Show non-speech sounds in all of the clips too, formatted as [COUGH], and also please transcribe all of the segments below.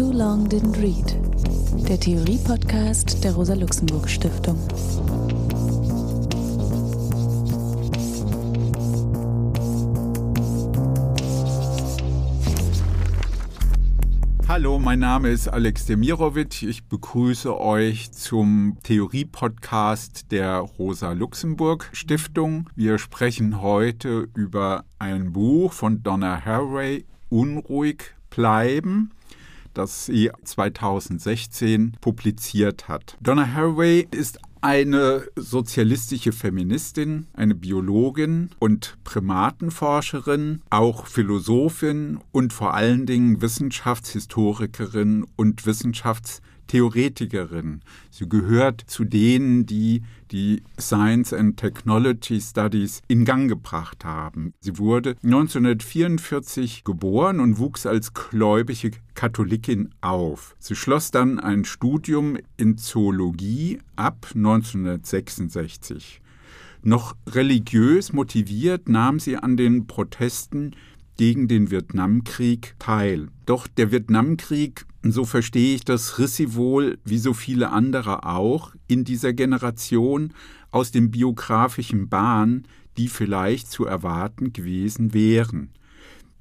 Too Long Didn't Read, der Theorie-Podcast der Rosa-Luxemburg-Stiftung. Hallo, mein Name ist Alex Demirovic. Ich begrüße euch zum Theorie-Podcast der Rosa-Luxemburg-Stiftung. Wir sprechen heute über ein Buch von Donna Haraway, Unruhig bleiben das sie 2016 publiziert hat. Donna Haraway ist eine sozialistische Feministin, eine Biologin und Primatenforscherin, auch Philosophin und vor allen Dingen Wissenschaftshistorikerin und Wissenschafts Theoretikerin. Sie gehört zu denen, die die Science and Technology Studies in Gang gebracht haben. Sie wurde 1944 geboren und wuchs als gläubige Katholikin auf. Sie schloss dann ein Studium in Zoologie ab 1966. Noch religiös motiviert nahm sie an den Protesten gegen den Vietnamkrieg teil. Doch der Vietnamkrieg, so verstehe ich das, riss sie wohl, wie so viele andere auch, in dieser Generation aus dem biografischen Bahn, die vielleicht zu erwarten gewesen wären.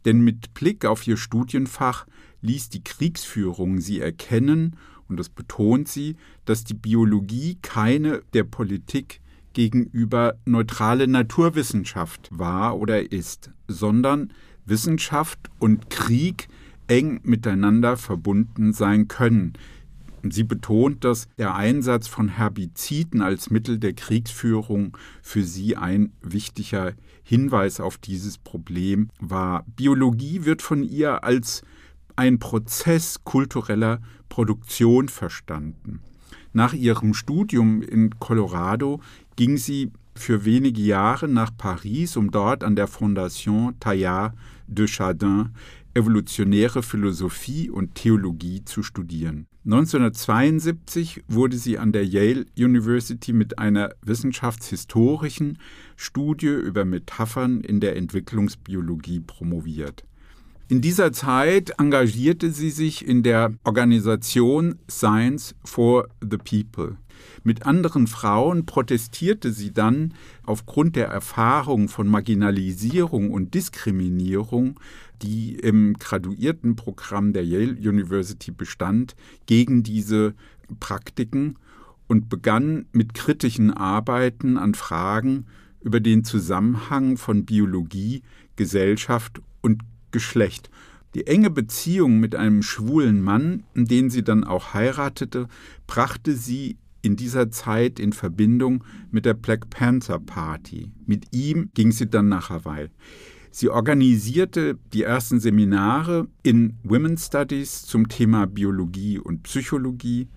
Denn mit Blick auf ihr Studienfach ließ die Kriegsführung sie erkennen, und das betont sie, dass die Biologie keine der Politik gegenüber neutrale Naturwissenschaft war oder ist, sondern Wissenschaft und Krieg eng miteinander verbunden sein können. Sie betont, dass der Einsatz von Herbiziden als Mittel der Kriegsführung für sie ein wichtiger Hinweis auf dieses Problem war. Biologie wird von ihr als ein Prozess kultureller Produktion verstanden. Nach ihrem Studium in Colorado ging sie für wenige Jahre nach Paris, um dort an der Fondation Taillard de Chardin evolutionäre Philosophie und Theologie zu studieren. 1972 wurde sie an der Yale University mit einer wissenschaftshistorischen Studie über Metaphern in der Entwicklungsbiologie promoviert. In dieser Zeit engagierte sie sich in der Organisation Science for the People. Mit anderen Frauen protestierte sie dann aufgrund der Erfahrung von Marginalisierung und Diskriminierung, die im Graduiertenprogramm der Yale University bestand, gegen diese Praktiken und begann mit kritischen Arbeiten an Fragen über den Zusammenhang von Biologie, Gesellschaft und Geschlecht. Die enge Beziehung mit einem schwulen Mann, den sie dann auch heiratete, brachte sie in dieser Zeit in Verbindung mit der Black Panther Party. Mit ihm ging sie dann nach Hawaii. Sie organisierte die ersten Seminare in Women's Studies zum Thema Biologie und Psychologie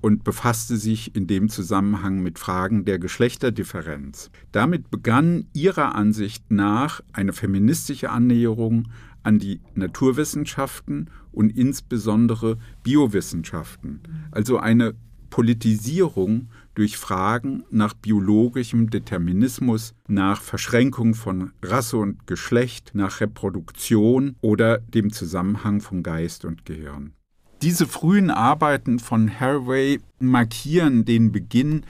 und befasste sich in dem Zusammenhang mit Fragen der Geschlechterdifferenz. Damit begann ihrer Ansicht nach eine feministische Annäherung an die Naturwissenschaften und insbesondere Biowissenschaften, also eine Politisierung durch Fragen nach biologischem Determinismus, nach Verschränkung von Rasse und Geschlecht, nach Reproduktion oder dem Zusammenhang von Geist und Gehirn. Diese frühen Arbeiten von Haraway markieren den Beginn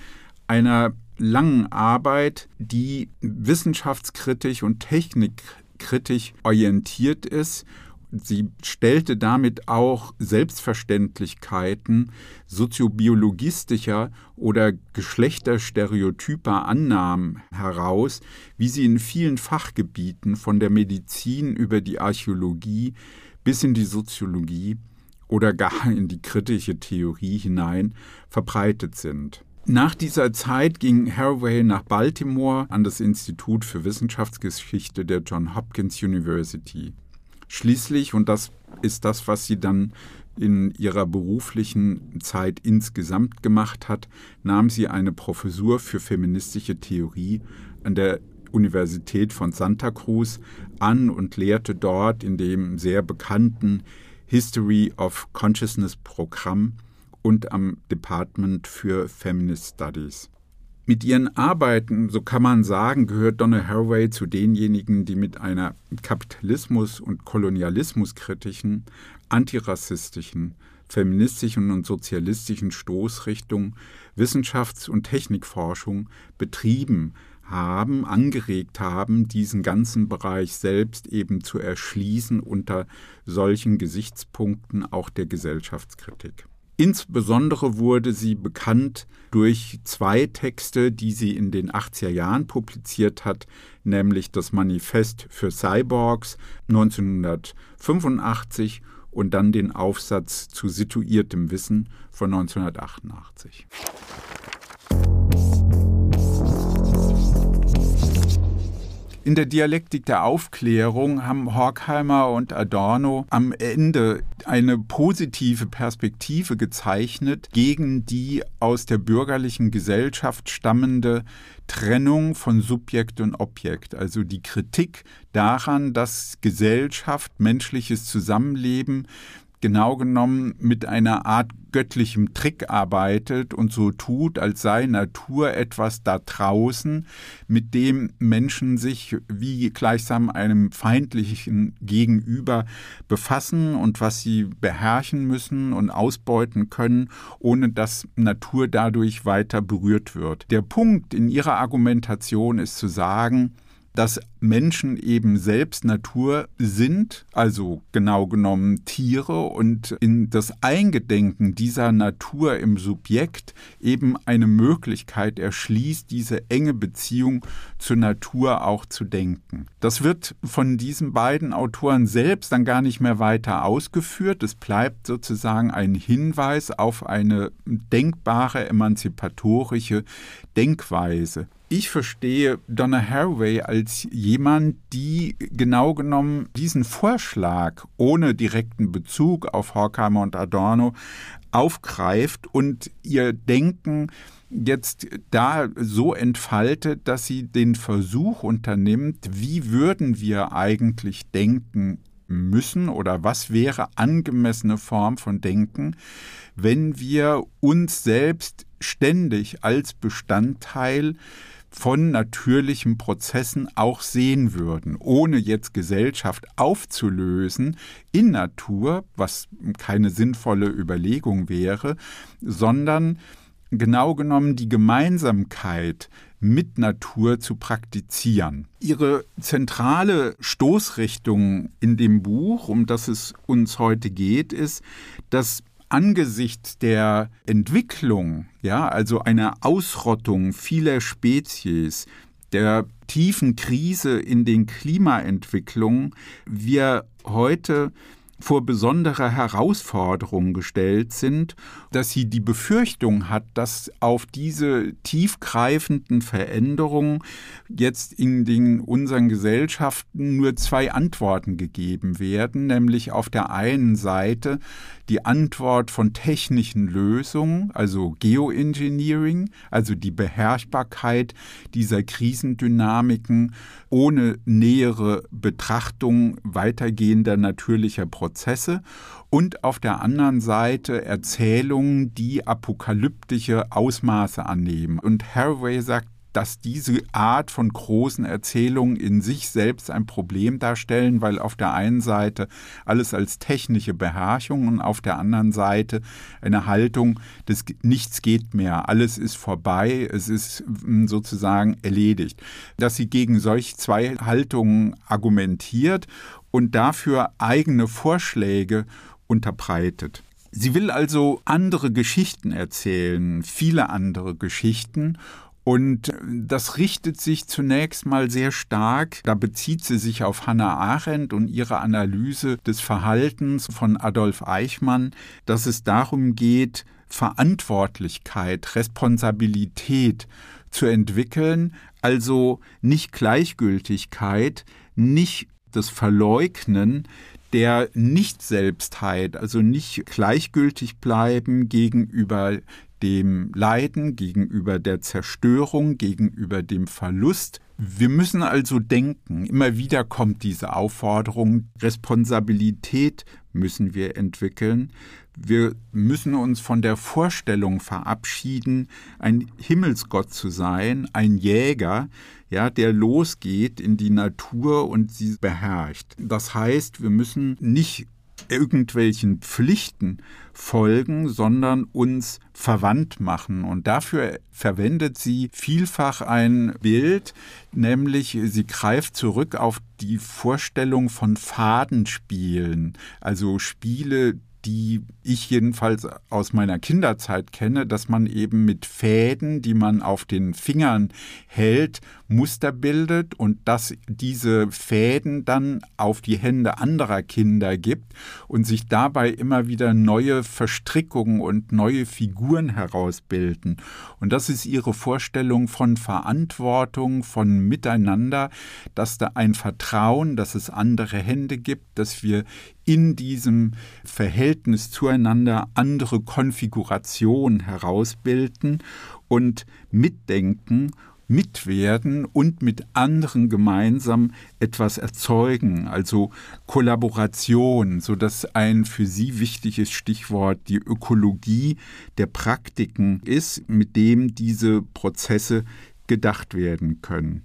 einer langen Arbeit, die wissenschaftskritisch und technikkritisch orientiert ist Sie stellte damit auch Selbstverständlichkeiten soziobiologistischer oder geschlechterstereotyper Annahmen heraus, wie sie in vielen Fachgebieten von der Medizin über die Archäologie bis in die Soziologie oder gar in die kritische Theorie hinein verbreitet sind. Nach dieser Zeit ging Haraway nach Baltimore an das Institut für Wissenschaftsgeschichte der Johns Hopkins University. Schließlich, und das ist das, was sie dann in ihrer beruflichen Zeit insgesamt gemacht hat, nahm sie eine Professur für feministische Theorie an der Universität von Santa Cruz an und lehrte dort in dem sehr bekannten History of Consciousness Programm und am Department für Feminist Studies. Mit ihren Arbeiten, so kann man sagen, gehört Donna Haraway zu denjenigen, die mit einer Kapitalismus- und Kolonialismuskritischen, antirassistischen, feministischen und sozialistischen Stoßrichtung Wissenschafts- und Technikforschung betrieben haben, angeregt haben, diesen ganzen Bereich selbst eben zu erschließen unter solchen Gesichtspunkten auch der Gesellschaftskritik. Insbesondere wurde sie bekannt durch zwei Texte, die sie in den 80er Jahren publiziert hat, nämlich das Manifest für Cyborgs 1985 und dann den Aufsatz zu situiertem Wissen von 1988. In der Dialektik der Aufklärung haben Horkheimer und Adorno am Ende eine positive Perspektive gezeichnet gegen die aus der bürgerlichen Gesellschaft stammende Trennung von Subjekt und Objekt, also die Kritik daran, dass Gesellschaft, menschliches Zusammenleben genau genommen mit einer Art göttlichem Trick arbeitet und so tut, als sei Natur etwas da draußen, mit dem Menschen sich wie gleichsam einem feindlichen Gegenüber befassen und was sie beherrschen müssen und ausbeuten können, ohne dass Natur dadurch weiter berührt wird. Der Punkt in ihrer Argumentation ist zu sagen, dass Menschen eben selbst Natur sind, also genau genommen Tiere und in das Eingedenken dieser Natur im Subjekt eben eine Möglichkeit erschließt, diese enge Beziehung zur Natur auch zu denken. Das wird von diesen beiden Autoren selbst dann gar nicht mehr weiter ausgeführt. Es bleibt sozusagen ein Hinweis auf eine denkbare emanzipatorische Denkweise. Ich verstehe Donna Haraway als jemand, die genau genommen diesen Vorschlag ohne direkten Bezug auf Horkheimer und Adorno aufgreift und ihr Denken jetzt da so entfaltet, dass sie den Versuch unternimmt, wie würden wir eigentlich denken müssen oder was wäre angemessene Form von Denken, wenn wir uns selbst ständig als Bestandteil von natürlichen Prozessen auch sehen würden, ohne jetzt Gesellschaft aufzulösen in Natur, was keine sinnvolle Überlegung wäre, sondern genau genommen die Gemeinsamkeit mit Natur zu praktizieren. Ihre zentrale Stoßrichtung in dem Buch, um das es uns heute geht, ist, dass angesichts der Entwicklung, ja, also einer Ausrottung vieler Spezies, der tiefen Krise in den Klimaentwicklungen, wir heute vor besondere Herausforderungen gestellt sind, dass sie die Befürchtung hat, dass auf diese tiefgreifenden Veränderungen jetzt in den unseren Gesellschaften nur zwei Antworten gegeben werden, nämlich auf der einen Seite die Antwort von technischen Lösungen, also Geoengineering, also die Beherrschbarkeit dieser Krisendynamiken ohne nähere Betrachtung weitergehender natürlicher Prozesse und auf der anderen Seite Erzählungen, die apokalyptische Ausmaße annehmen. Und Haraway sagt, dass diese Art von großen Erzählungen in sich selbst ein Problem darstellen, weil auf der einen Seite alles als technische Beherrschung und auf der anderen Seite eine Haltung des Nichts geht mehr, alles ist vorbei, es ist hm, sozusagen erledigt. Dass sie gegen solch zwei Haltungen argumentiert und dafür eigene Vorschläge unterbreitet. Sie will also andere Geschichten erzählen, viele andere Geschichten und das richtet sich zunächst mal sehr stark, da bezieht sie sich auf Hannah Arendt und ihre Analyse des Verhaltens von Adolf Eichmann, dass es darum geht, Verantwortlichkeit, Responsabilität zu entwickeln, also nicht Gleichgültigkeit, nicht das Verleugnen der Nicht-Selbstheit, also nicht gleichgültig bleiben gegenüber dem Leiden, gegenüber der Zerstörung, gegenüber dem Verlust. Wir müssen also denken. Immer wieder kommt diese Aufforderung, Responsabilität müssen wir entwickeln. Wir müssen uns von der Vorstellung verabschieden, ein Himmelsgott zu sein, ein Jäger, ja, der losgeht in die Natur und sie beherrscht. Das heißt, wir müssen nicht irgendwelchen Pflichten folgen, sondern uns verwandt machen. Und dafür verwendet sie vielfach ein Bild, nämlich sie greift zurück auf die Vorstellung von Fadenspielen, also Spiele, die ich jedenfalls aus meiner Kinderzeit kenne, dass man eben mit Fäden, die man auf den Fingern hält, Muster bildet und dass diese Fäden dann auf die Hände anderer Kinder gibt und sich dabei immer wieder neue Verstrickungen und neue Figuren herausbilden. Und das ist ihre Vorstellung von Verantwortung, von Miteinander, dass da ein Vertrauen, dass es andere Hände gibt, dass wir in diesem Verhältnis zueinander andere Konfigurationen herausbilden und mitdenken mitwerden und mit anderen gemeinsam etwas erzeugen, also Kollaboration, so dass ein für sie wichtiges Stichwort die Ökologie der Praktiken ist, mit dem diese Prozesse gedacht werden können.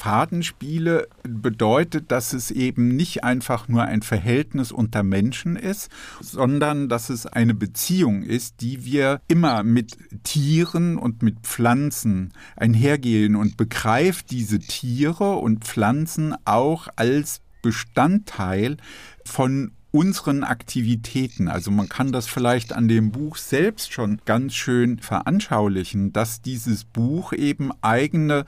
Fadenspiele bedeutet, dass es eben nicht einfach nur ein Verhältnis unter Menschen ist, sondern dass es eine Beziehung ist, die wir immer mit Tieren und mit Pflanzen einhergehen und begreift diese Tiere und Pflanzen auch als Bestandteil von unseren Aktivitäten. Also man kann das vielleicht an dem Buch selbst schon ganz schön veranschaulichen, dass dieses Buch eben eigene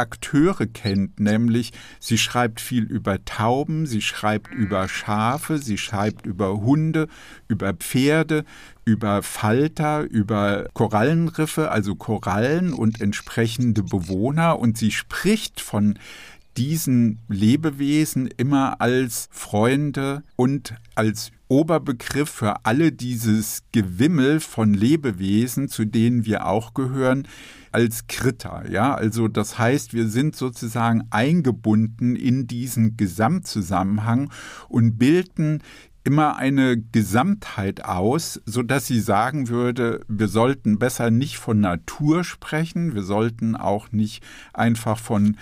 Akteure kennt, nämlich sie schreibt viel über Tauben, sie schreibt über Schafe, sie schreibt über Hunde, über Pferde, über Falter, über Korallenriffe, also Korallen und entsprechende Bewohner. Und sie spricht von diesen Lebewesen immer als Freunde und als Oberbegriff für alle dieses Gewimmel von Lebewesen, zu denen wir auch gehören, als Krita. Ja, also das heißt, wir sind sozusagen eingebunden in diesen Gesamtzusammenhang und bilden immer eine Gesamtheit aus, so dass sie sagen würde, wir sollten besser nicht von Natur sprechen, wir sollten auch nicht einfach von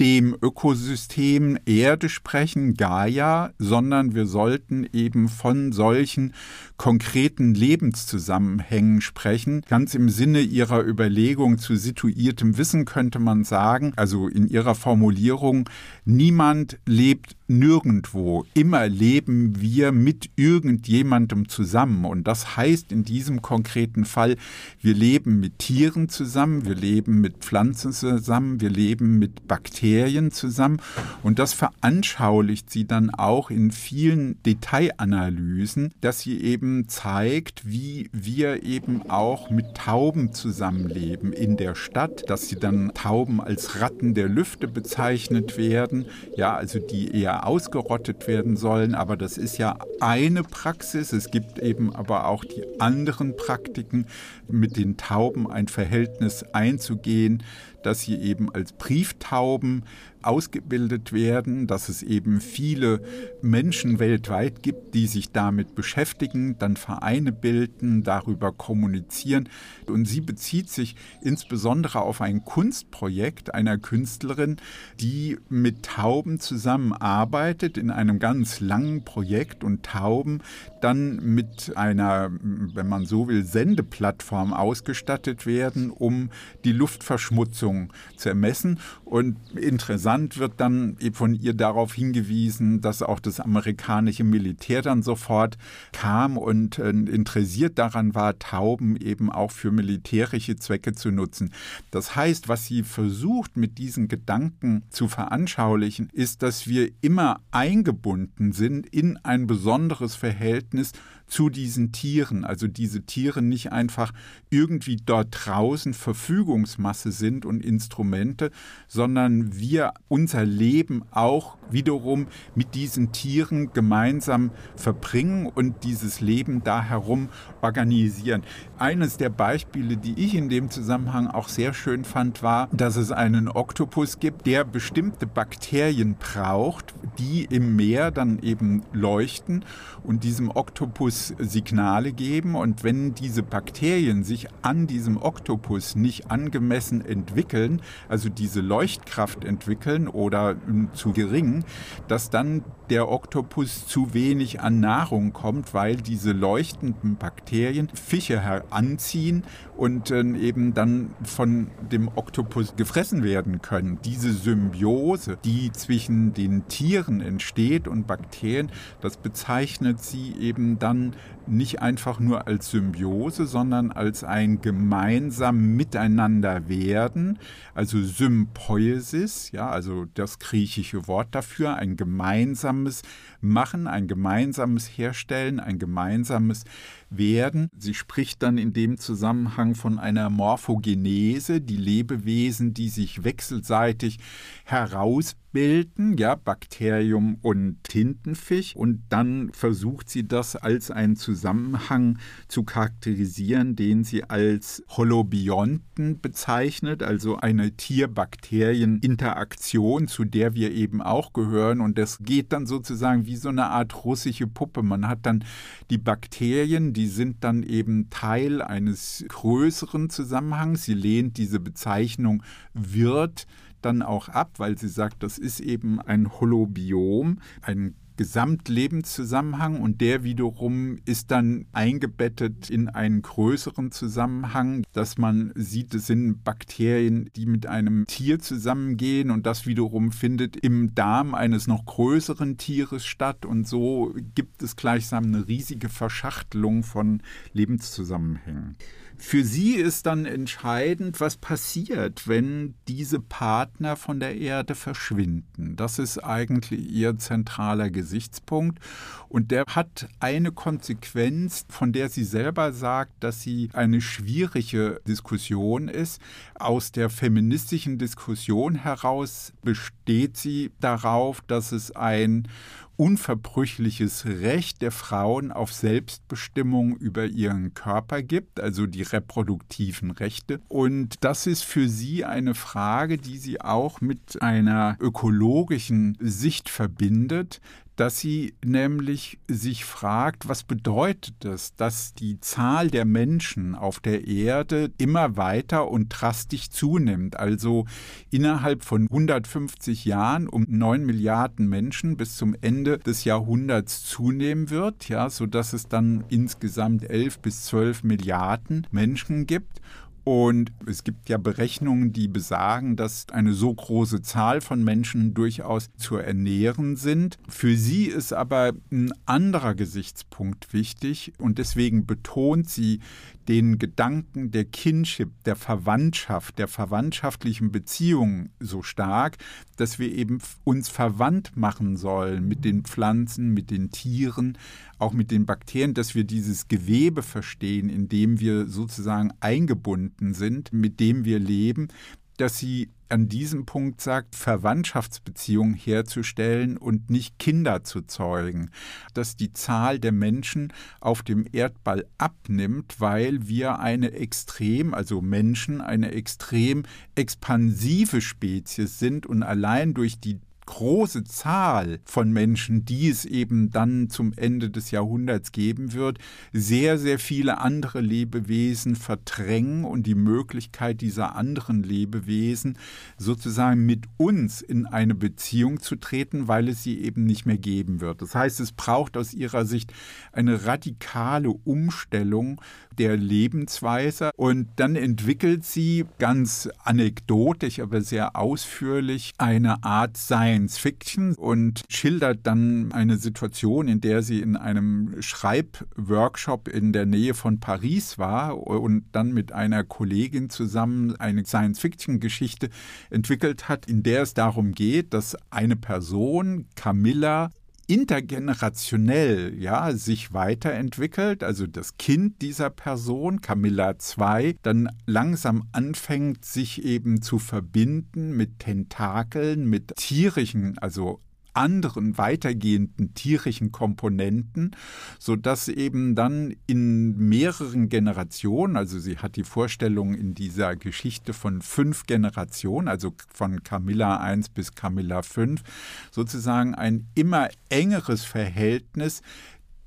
dem Ökosystem Erde sprechen, Gaia, sondern wir sollten eben von solchen konkreten Lebenszusammenhängen sprechen. Ganz im Sinne ihrer Überlegung zu situiertem Wissen könnte man sagen, also in ihrer Formulierung, niemand lebt nirgendwo. Immer leben wir mit irgendjemandem zusammen. Und das heißt in diesem konkreten Fall, wir leben mit Tieren zusammen, wir leben mit Pflanzen zusammen, wir leben mit Bakterien zusammen. Und das veranschaulicht sie dann auch in vielen Detailanalysen, dass sie eben zeigt, wie wir eben auch mit Tauben zusammenleben in der Stadt, dass sie dann Tauben als Ratten der Lüfte bezeichnet werden, ja, also die eher ausgerottet werden sollen. Aber das ist ja eine Praxis. Es gibt eben aber auch die anderen Praktiken, mit den Tauben ein Verhältnis einzugehen, dass sie eben als Brieftauben ausgebildet werden, dass es eben viele Menschen weltweit gibt, die sich damit beschäftigen, dann Vereine bilden, darüber kommunizieren. Und sie bezieht sich insbesondere auf ein Kunstprojekt einer Künstlerin, die mit Tauben zusammenarbeitet in einem ganz langen Projekt und Tauben dann mit einer, wenn man so will, Sendeplattform ausgestattet werden, um die Luftverschmutzung zu ermessen. Und interessant wird dann von ihr darauf hingewiesen, dass auch das amerikanische Militär dann sofort kam und äh, interessiert daran war, Tauben eben auch für militärische Zwecke zu nutzen. Das heißt, was sie versucht mit diesen Gedanken zu veranschaulichen, ist, dass wir immer eingebunden sind in ein besonderes Verhältnis zu diesen Tieren. Also diese Tiere nicht einfach irgendwie dort draußen Verfügungsmasse sind und Instrumente, sondern wir unser Leben auch wiederum mit diesen Tieren gemeinsam verbringen und dieses Leben da herum organisieren. Eines der Beispiele, die ich in dem Zusammenhang auch sehr schön fand, war, dass es einen Oktopus gibt, der bestimmte Bakterien braucht, die im Meer dann eben leuchten und diesem Oktopus Signale geben. Und wenn diese Bakterien sich an diesem Oktopus nicht angemessen entwickeln, also diese Leuchtkraft entwickeln oder zu gering, dass dann der Oktopus zu wenig an Nahrung kommt, weil diese leuchtenden Bakterien Fische heranziehen und äh, eben dann von dem Oktopus gefressen werden können. Diese Symbiose, die zwischen den Tieren entsteht und Bakterien, das bezeichnet sie eben dann nicht einfach nur als Symbiose, sondern als ein gemeinsam Miteinander werden, also Sympoiesis, ja, also das griechische Wort dafür, ein gemeinsames Machen, ein gemeinsames Herstellen, ein gemeinsames Werden. Sie spricht dann in dem Zusammenhang von einer Morphogenese, die Lebewesen, die sich wechselseitig heraus bilden, ja, Bakterium und Tintenfisch. Und dann versucht sie das als einen Zusammenhang zu charakterisieren, den sie als Holobionten bezeichnet, also eine Tier-Bakterien-Interaktion, zu der wir eben auch gehören. Und das geht dann sozusagen wie so eine Art russische Puppe. Man hat dann die Bakterien, die sind dann eben Teil eines größeren Zusammenhangs. Sie lehnt diese Bezeichnung Wirt dann auch ab, weil sie sagt, das ist eben ein Holobiom, ein Gesamtlebenszusammenhang und der wiederum ist dann eingebettet in einen größeren Zusammenhang, dass man sieht, es sind Bakterien, die mit einem Tier zusammengehen und das wiederum findet im Darm eines noch größeren Tieres statt und so gibt es gleichsam eine riesige Verschachtelung von Lebenszusammenhängen. Für sie ist dann entscheidend, was passiert, wenn diese Partner von der Erde verschwinden. Das ist eigentlich ihr zentraler Gesichtspunkt. Und der hat eine Konsequenz, von der sie selber sagt, dass sie eine schwierige Diskussion ist. Aus der feministischen Diskussion heraus besteht sie darauf, dass es ein unverbrüchliches Recht der Frauen auf Selbstbestimmung über ihren Körper gibt, also die reproduktiven Rechte. Und das ist für sie eine Frage, die sie auch mit einer ökologischen Sicht verbindet, dass sie nämlich sich fragt, was bedeutet es, dass die Zahl der Menschen auf der Erde immer weiter und drastisch zunimmt. Also innerhalb von 150 Jahren um 9 Milliarden Menschen bis zum Ende des Jahrhunderts zunehmen wird, ja, sodass es dann insgesamt 11 bis 12 Milliarden Menschen gibt. Und es gibt ja Berechnungen, die besagen, dass eine so große Zahl von Menschen durchaus zu ernähren sind. Für sie ist aber ein anderer Gesichtspunkt wichtig und deswegen betont sie den Gedanken der Kinship, der Verwandtschaft, der verwandtschaftlichen Beziehungen so stark, dass wir eben uns verwandt machen sollen mit den Pflanzen, mit den Tieren, auch mit den Bakterien, dass wir dieses Gewebe verstehen, in dem wir sozusagen eingebunden sind, mit dem wir leben, dass sie an diesem Punkt sagt, Verwandtschaftsbeziehungen herzustellen und nicht Kinder zu zeugen, dass die Zahl der Menschen auf dem Erdball abnimmt, weil wir eine extrem, also Menschen, eine extrem expansive Spezies sind und allein durch die große Zahl von Menschen, die es eben dann zum Ende des Jahrhunderts geben wird, sehr, sehr viele andere Lebewesen verdrängen und die Möglichkeit dieser anderen Lebewesen sozusagen mit uns in eine Beziehung zu treten, weil es sie eben nicht mehr geben wird. Das heißt, es braucht aus ihrer Sicht eine radikale Umstellung der Lebensweise und dann entwickelt sie ganz anekdotisch, aber sehr ausführlich eine Art Sein Science Fiction und schildert dann eine Situation, in der sie in einem Schreibworkshop in der Nähe von Paris war und dann mit einer Kollegin zusammen eine Science Fiction Geschichte entwickelt hat, in der es darum geht, dass eine Person, Camilla, intergenerationell ja sich weiterentwickelt, also das Kind dieser Person, Camilla 2, dann langsam anfängt, sich eben zu verbinden mit Tentakeln, mit tierischen, also anderen weitergehenden tierischen Komponenten, so dass eben dann in mehreren Generationen, also sie hat die Vorstellung in dieser Geschichte von fünf Generationen, also von Camilla 1 bis Camilla 5, sozusagen ein immer engeres Verhältnis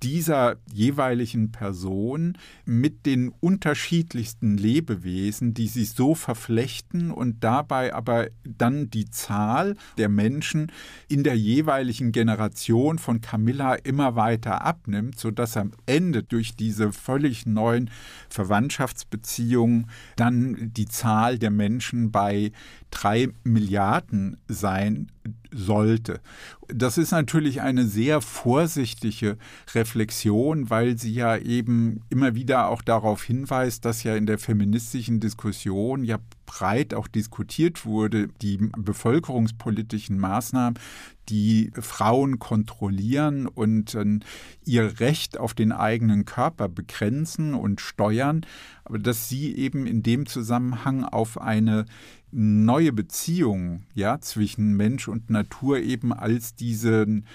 dieser jeweiligen Person mit den unterschiedlichsten Lebewesen, die sich so verflechten und dabei aber dann die Zahl der Menschen in der jeweiligen Generation von Camilla immer weiter abnimmt, sodass am Ende durch diese völlig neuen Verwandtschaftsbeziehungen dann die Zahl der Menschen bei drei Milliarden sein sollte. Das ist natürlich eine sehr vorsichtige Reflexion, weil sie ja eben immer wieder auch darauf hinweist, dass ja in der feministischen Diskussion ja breit auch diskutiert wurde, die bevölkerungspolitischen Maßnahmen, die Frauen kontrollieren und äh, ihr Recht auf den eigenen Körper begrenzen und steuern, aber dass sie eben in dem Zusammenhang auf eine neue Beziehung ja, zwischen Mensch und Natur eben als diesen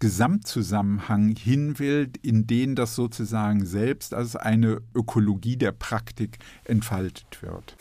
Gesamtzusammenhang hin will, in den das sozusagen selbst als eine Ökologie der Praktik entfaltet wird.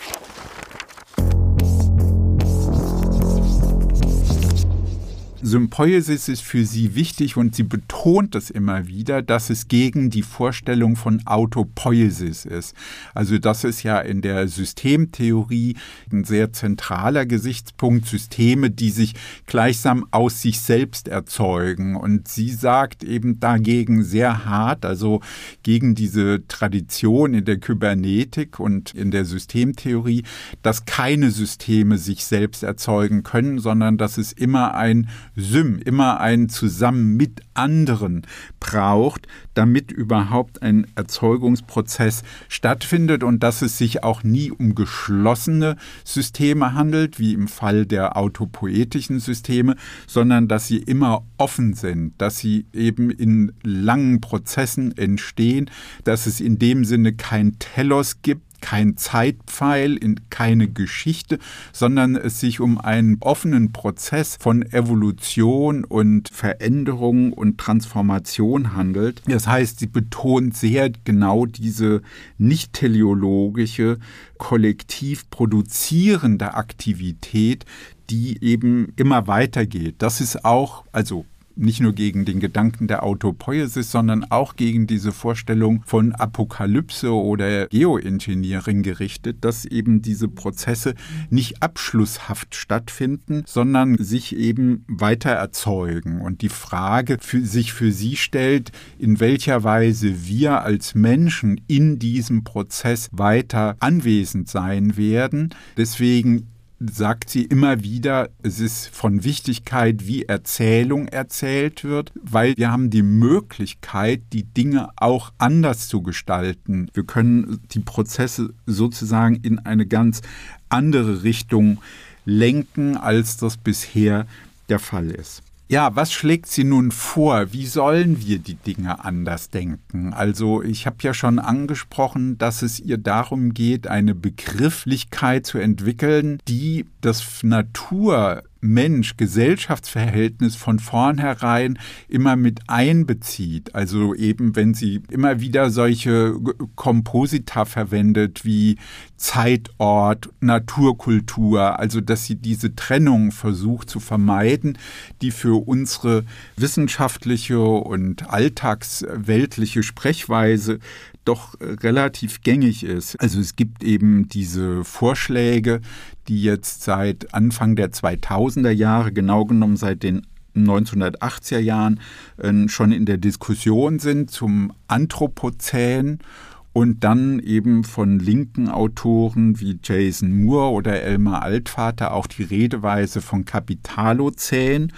Sympoiesis ist für sie wichtig und sie betont es immer wieder, dass es gegen die Vorstellung von Autopoiesis ist. Also das ist ja in der Systemtheorie ein sehr zentraler Gesichtspunkt, Systeme, die sich gleichsam aus sich selbst erzeugen. Und sie sagt eben dagegen sehr hart, also gegen diese Tradition in der Kybernetik und in der Systemtheorie, dass keine Systeme sich selbst erzeugen können, sondern dass es immer ein Sym, immer ein Zusammen mit anderen braucht, damit überhaupt ein Erzeugungsprozess stattfindet und dass es sich auch nie um geschlossene Systeme handelt, wie im Fall der autopoetischen Systeme, sondern dass sie immer offen sind, dass sie eben in langen Prozessen entstehen, dass es in dem Sinne kein Telos gibt, kein Zeitpfeil, in keine Geschichte, sondern es sich um einen offenen Prozess von Evolution und Veränderung und Transformation handelt. Das heißt, sie betont sehr genau diese nicht teleologische, kollektiv produzierende Aktivität, die eben immer weitergeht. Das ist auch, also nicht nur gegen den Gedanken der Autopoiesis, sondern auch gegen diese Vorstellung von Apokalypse oder Geoengineering gerichtet, dass eben diese Prozesse nicht abschlusshaft stattfinden, sondern sich eben weiter erzeugen. Und die Frage für sich für sie stellt, in welcher Weise wir als Menschen in diesem Prozess weiter anwesend sein werden. Deswegen sagt sie immer wieder, es ist von Wichtigkeit, wie Erzählung erzählt wird, weil wir haben die Möglichkeit, die Dinge auch anders zu gestalten. Wir können die Prozesse sozusagen in eine ganz andere Richtung lenken, als das bisher der Fall ist. Ja, was schlägt sie nun vor? Wie sollen wir die Dinge anders denken? Also ich habe ja schon angesprochen, dass es ihr darum geht, eine Begrifflichkeit zu entwickeln, die das Natur Mensch-Gesellschaftsverhältnis von vornherein immer mit einbezieht. Also eben, wenn sie immer wieder solche Komposita verwendet wie Zeitort, Naturkultur, also dass sie diese Trennung versucht zu vermeiden, die für unsere wissenschaftliche und alltagsweltliche Sprechweise doch relativ gängig ist. Also es gibt eben diese Vorschläge, die jetzt seit Anfang der 2000er Jahre, genau genommen seit den 1980er Jahren, äh, schon in der Diskussion sind zum Anthropozän und dann eben von linken Autoren wie Jason Moore oder Elmar Altvater auch die Redeweise von Kapitalozän.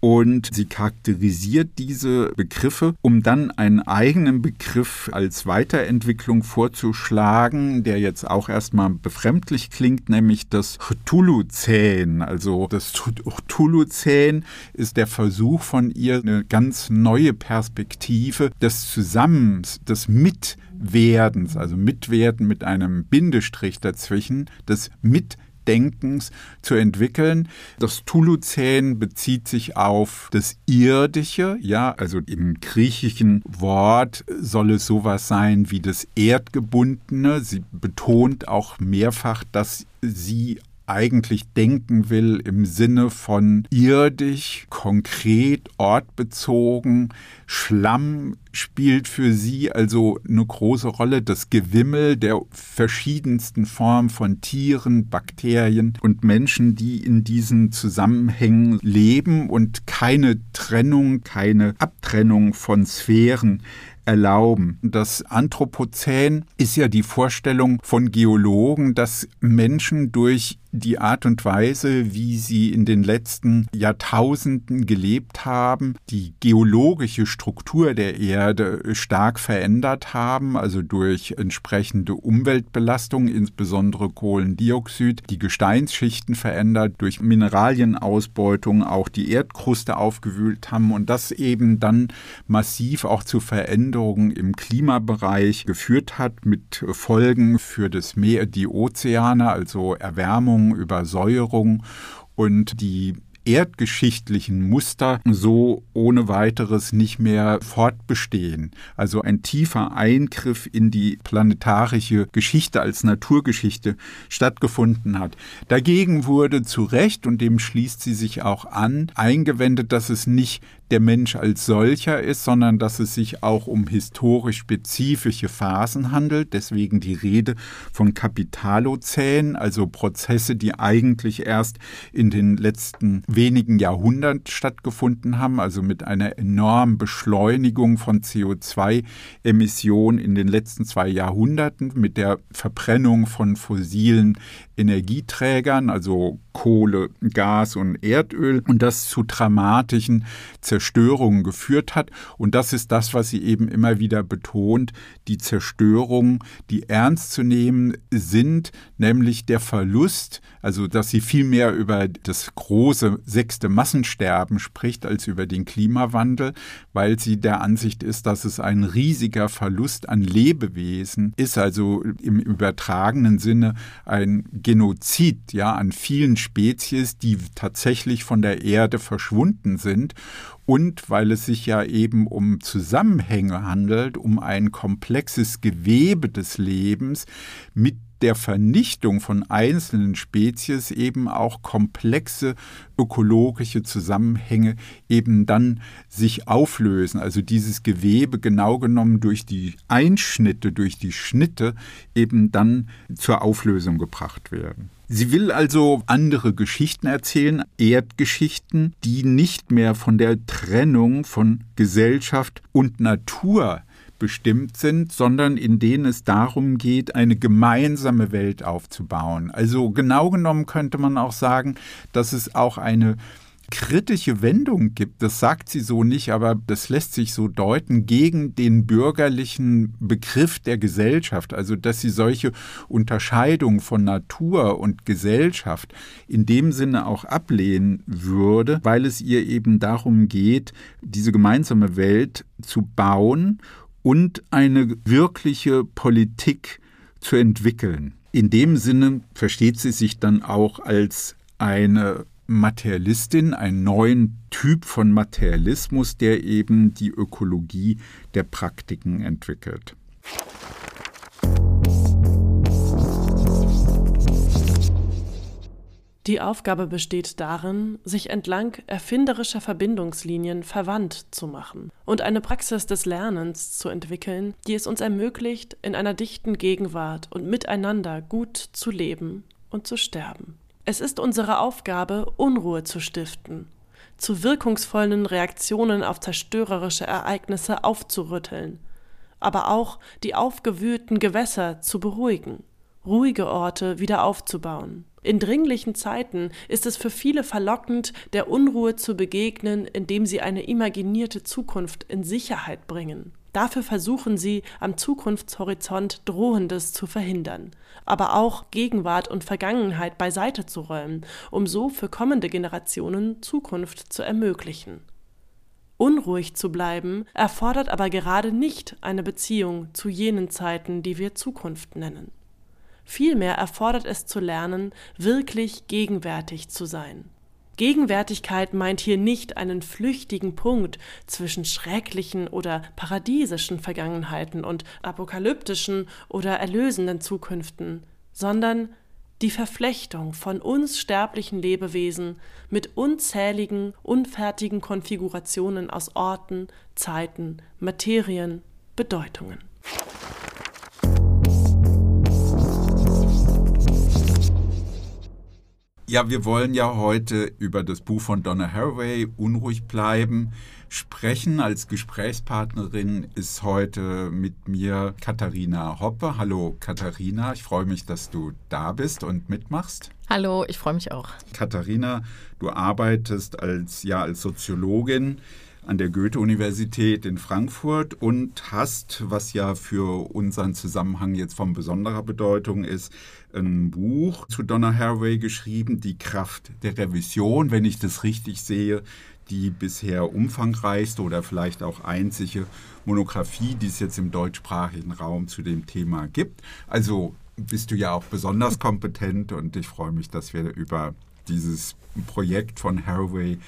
Und sie charakterisiert diese Begriffe, um dann einen eigenen Begriff als Weiterentwicklung vorzuschlagen, der jetzt auch erstmal befremdlich klingt, nämlich das Cthulhu-Zähn. Also das Cthulhu-Zähn ist der Versuch von ihr, eine ganz neue Perspektive des Zusammens, des Mitwerdens, also Mitwerden mit einem Bindestrich dazwischen, des Mitwerdens Denkens zu entwickeln. Das Tuluzän bezieht sich auf das Irdische, ja, also im griechischen Wort soll es sowas sein wie das Erdgebundene. Sie betont auch mehrfach, dass sie eigentlich denken will im Sinne von irdisch, konkret, ortbezogen. Schlamm spielt für sie also eine große Rolle. Das Gewimmel der verschiedensten Formen von Tieren, Bakterien und Menschen, die in diesen Zusammenhängen leben und keine Trennung, keine Abtrennung von Sphären erlauben. Das Anthropozän ist ja die Vorstellung von Geologen, dass Menschen durch die Art und Weise, wie sie in den letzten Jahrtausenden gelebt haben, die geologische Struktur der Erde stark verändert haben, also durch entsprechende Umweltbelastung, insbesondere Kohlendioxid, die Gesteinsschichten verändert, durch Mineralienausbeutung auch die Erdkruste aufgewühlt haben und das eben dann massiv auch zu Veränderungen im Klimabereich geführt hat mit Folgen für das Meer, die Ozeane, also Erwärmung Überhitzung, Übersäuerung und die erdgeschichtlichen Muster so ohne weiteres nicht mehr fortbestehen. Also ein tiefer Eingriff in die planetarische Geschichte als Naturgeschichte stattgefunden hat. Dagegen wurde zu Recht, und dem schließt sie sich auch an, eingewendet, dass es nicht der Mensch als solcher ist, sondern dass es sich auch um historisch spezifische Phasen handelt. Deswegen die Rede von Kapitalozän, also Prozesse, die eigentlich erst in den letzten wenigen Jahrhunderten stattgefunden haben, also mit einer enormen Beschleunigung von CO2-Emissionen in den letzten zwei Jahrhunderten, mit der Verbrennung von fossilen Energieträgern, also Kohle, Gas und Erdöl und das zu dramatischen Zerstörungen geführt hat. Und das ist das, was sie eben immer wieder betont, die Zerstörungen, die ernst zu nehmen sind, nämlich der Verlust, also dass sie viel mehr über das große sechste Massensterben spricht als über den Klimawandel, weil sie der Ansicht ist, dass es ein riesiger Verlust an Lebewesen ist, also im übertragenen Sinne ein Genozid, ja, an vielen Spezies, die tatsächlich von der Erde verschwunden sind und weil es sich ja eben um Zusammenhänge handelt, um ein komplexes Gewebe des Lebens mit der Vernichtung von einzelnen Spezies eben auch komplexe ökologische Zusammenhänge eben dann sich auflösen. Also dieses Gewebe genau genommen durch die Einschnitte, durch die Schnitte eben dann zur Auflösung gebracht werden. Sie will also andere Geschichten erzählen, Erdgeschichten, die nicht mehr von der Trennung von Gesellschaft und Natur bestimmt sind, sondern in denen es darum geht, eine gemeinsame Welt aufzubauen. Also genau genommen könnte man auch sagen, dass es auch eine kritische Wendung gibt, das sagt sie so nicht, aber das lässt sich so deuten, gegen den bürgerlichen Begriff der Gesellschaft, also dass sie solche Unterscheidung von Natur und Gesellschaft in dem Sinne auch ablehnen würde, weil es ihr eben darum geht, diese gemeinsame Welt zu bauen und eine wirkliche Politik zu entwickeln. In dem Sinne versteht sie sich dann auch als eine Materialistin, einen neuen Typ von Materialismus, der eben die Ökologie der Praktiken entwickelt. Die Aufgabe besteht darin, sich entlang erfinderischer Verbindungslinien verwandt zu machen und eine Praxis des Lernens zu entwickeln, die es uns ermöglicht, in einer dichten Gegenwart und miteinander gut zu leben und zu sterben. Es ist unsere Aufgabe, Unruhe zu stiften, zu wirkungsvollen Reaktionen auf zerstörerische Ereignisse aufzurütteln, aber auch die aufgewühlten Gewässer zu beruhigen, ruhige Orte wieder aufzubauen In dringlichen Zeiten ist es für viele verlockend, der Unruhe zu begegnen, indem sie eine imaginierte Zukunft in Sicherheit bringen. Dafür versuchen sie, am Zukunftshorizont Drohendes zu verhindern, aber auch Gegenwart und Vergangenheit beiseite zu räumen, um so für kommende Generationen Zukunft zu ermöglichen. Unruhig zu bleiben erfordert aber gerade nicht eine Beziehung zu jenen Zeiten, die wir Zukunft nennen. Vielmehr erfordert es zu lernen, wirklich gegenwärtig zu sein. Gegenwärtigkeit meint hier nicht einen flüchtigen Punkt zwischen schrecklichen oder paradiesischen Vergangenheiten und apokalyptischen oder erlösenden Zukünften, sondern die Verflechtung von uns sterblichen Lebewesen mit unzähligen, unfertigen Konfigurationen aus Orten, Zeiten, Materien, Bedeutungen. Ja, wir wollen ja heute über das Buch von Donna Haraway, Unruhig bleiben, sprechen. Als Gesprächspartnerin ist heute mit mir Katharina Hoppe. Hallo Katharina, ich freue mich, dass du da bist und mitmachst. Hallo, ich freue mich auch. Katharina, du arbeitest als, ja, als Soziologin an der Goethe-Universität in Frankfurt und hast, was ja für unseren Zusammenhang jetzt von besonderer Bedeutung ist, ein Buch zu Donna Haraway geschrieben, Die Kraft der Revision, wenn ich das richtig sehe, die bisher umfangreichste oder vielleicht auch einzige Monographie, die es jetzt im deutschsprachigen Raum zu dem Thema gibt. Also bist du ja auch besonders kompetent und ich freue mich, dass wir über dieses Projekt von Haraway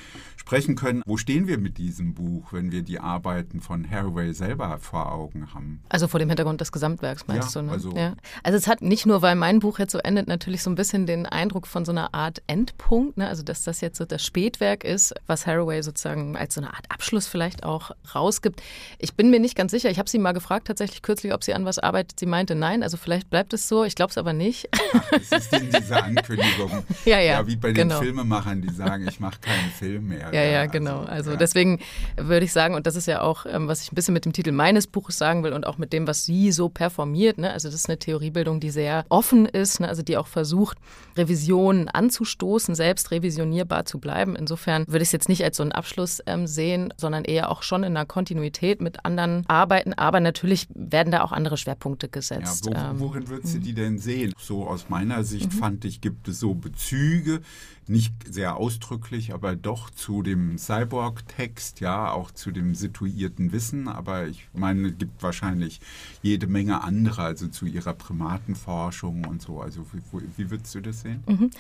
sprechen können. Wo stehen wir mit diesem Buch, wenn wir die Arbeiten von Haraway selber vor Augen haben? Also vor dem Hintergrund des Gesamtwerks meinst ja, du? Ne? Also, ja. also es hat nicht nur, weil mein Buch jetzt so endet, natürlich so ein bisschen den Eindruck von so einer Art Endpunkt, ne? also dass das jetzt so das Spätwerk ist, was Haraway sozusagen als so eine Art Abschluss vielleicht auch rausgibt. Ich bin mir nicht ganz sicher. Ich habe sie mal gefragt tatsächlich kürzlich, ob sie an was arbeitet. Sie meinte nein, also vielleicht bleibt es so. Ich glaube es aber nicht. Ach, das ist in dieser Ankündigung. [LAUGHS] ja, ja, ja, wie bei den genau. Filmemachern, die sagen, ich mache keinen Film mehr. [LAUGHS] Ja, ja, genau. Also, deswegen würde ich sagen, und das ist ja auch, ähm, was ich ein bisschen mit dem Titel meines Buches sagen will und auch mit dem, was sie so performiert. Ne? Also das ist eine Theoriebildung, die sehr offen ist, ne? also die auch versucht, Revisionen anzustoßen, selbst revisionierbar zu bleiben. Insofern würde ich es jetzt nicht als so einen Abschluss ähm, sehen, sondern eher auch schon in einer Kontinuität mit anderen Arbeiten. Aber natürlich werden da auch andere Schwerpunkte gesetzt. Ja, wo, worin würdest du die denn sehen? So aus meiner Sicht mhm. fand ich, gibt es so Bezüge, nicht sehr ausdrücklich, aber doch zu dem Cyborg-Text, ja, auch zu dem situierten Wissen. Aber ich meine, es gibt wahrscheinlich jede Menge andere, also zu ihrer Primatenforschung und so. Also wie, wie würdest du das sehen? Mhm.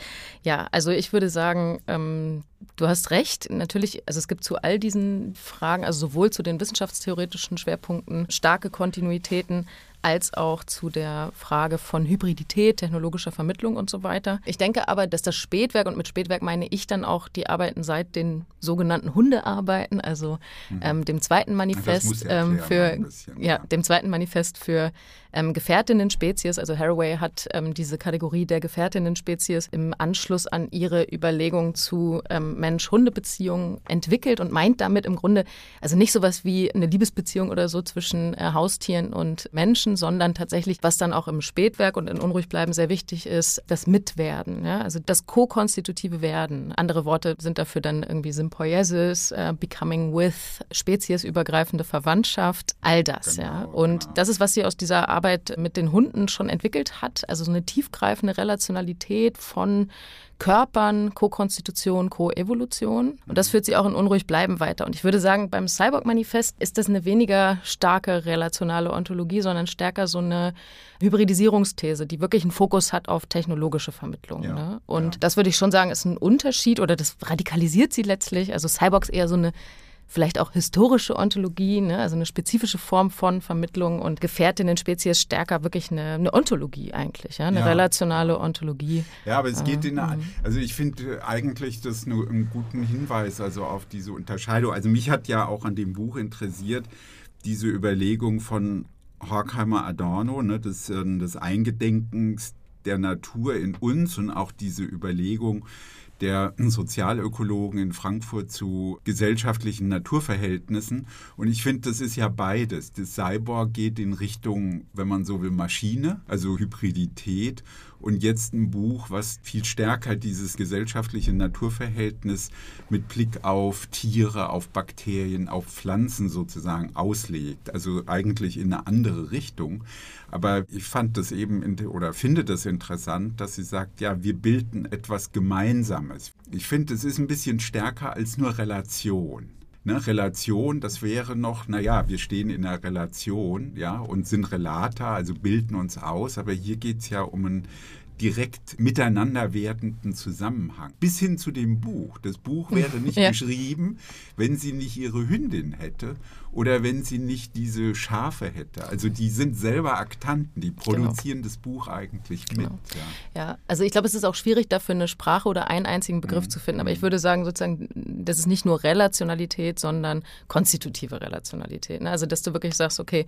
Ja, also ich würde sagen, ähm, du hast recht. Natürlich, also es gibt zu all diesen Fragen, also sowohl zu den wissenschaftstheoretischen Schwerpunkten, starke Kontinuitäten, als auch zu der Frage von Hybridität, technologischer Vermittlung und so weiter. Ich denke aber, dass das Spätwerk, und mit Spätwerk meine ich dann auch die Arbeiten seit den sogenannten Hundearbeiten, also mhm. ähm, dem zweiten Manifest ähm, für bisschen, ja, ja, dem zweiten Manifest für ähm, Gefährtinnen-Spezies. Also Haraway hat ähm, diese Kategorie der Gefährtinnen-Spezies im Anschluss an ihre Überlegung zu ähm, Mensch-Hunde-Beziehungen entwickelt und meint damit im Grunde also nicht sowas wie eine Liebesbeziehung oder so zwischen äh, Haustieren und Menschen, sondern tatsächlich, was dann auch im Spätwerk und in Unruhigbleiben sehr wichtig ist, das Mitwerden, ja? also das ko-konstitutive Werden. Andere Worte sind dafür dann irgendwie Sympoiesis, äh, Becoming with, speziesübergreifende Verwandtschaft, all das. Genau, ja. Und genau. das ist, was sie aus dieser Arbeit mit den Hunden schon entwickelt hat, also so eine tiefgreifende Relationalität von Körpern, Co-Konstitution, Co-Evolution. Und das führt sie auch in Unruhig bleiben weiter. Und ich würde sagen, beim Cyborg-Manifest ist das eine weniger starke relationale Ontologie, sondern stärker so eine Hybridisierungsthese, die wirklich einen Fokus hat auf technologische Vermittlung. Ja, ne? Und ja. das würde ich schon sagen, ist ein Unterschied oder das radikalisiert sie letztlich. Also Cyborgs eher so eine vielleicht auch historische Ontologie, ne? also eine spezifische Form von Vermittlung und Gefährtinnen-Spezies stärker wirklich eine, eine Ontologie eigentlich, ja? eine ja. relationale Ontologie. Ja, aber es geht in, eine, also ich finde eigentlich das nur einen guten Hinweis also auf diese Unterscheidung. Also mich hat ja auch an dem Buch interessiert, diese Überlegung von Horkheimer Adorno, ne, des, des Eingedenkens der Natur in uns und auch diese Überlegung, der Sozialökologen in Frankfurt zu gesellschaftlichen Naturverhältnissen. Und ich finde, das ist ja beides. Das Cyborg geht in Richtung, wenn man so will, Maschine, also Hybridität. Und jetzt ein Buch, was viel stärker dieses gesellschaftliche Naturverhältnis mit Blick auf Tiere, auf Bakterien, auf Pflanzen sozusagen auslegt. Also eigentlich in eine andere Richtung. Aber ich fand das eben oder finde das interessant, dass sie sagt, ja, wir bilden etwas Gemeinsames. Ich finde, es ist ein bisschen stärker als nur Relation. Ne, Relation, das wäre noch, naja, wir stehen in einer Relation, ja, und sind Relata, also bilden uns aus, aber hier geht es ja um ein direkt miteinander werdenden Zusammenhang. Bis hin zu dem Buch. Das Buch wäre [LAUGHS] nicht ja. geschrieben, wenn sie nicht ihre Hündin hätte oder wenn sie nicht diese Schafe hätte. Also die sind selber Aktanten, die genau. produzieren genau. das Buch eigentlich genau. mit. Ja. ja. also ich glaube, es ist auch schwierig dafür eine Sprache oder einen einzigen Begriff mhm. zu finden. Aber ich würde sagen, sozusagen, das ist nicht nur Relationalität, sondern konstitutive Relationalität. Ne? Also dass du wirklich sagst, okay,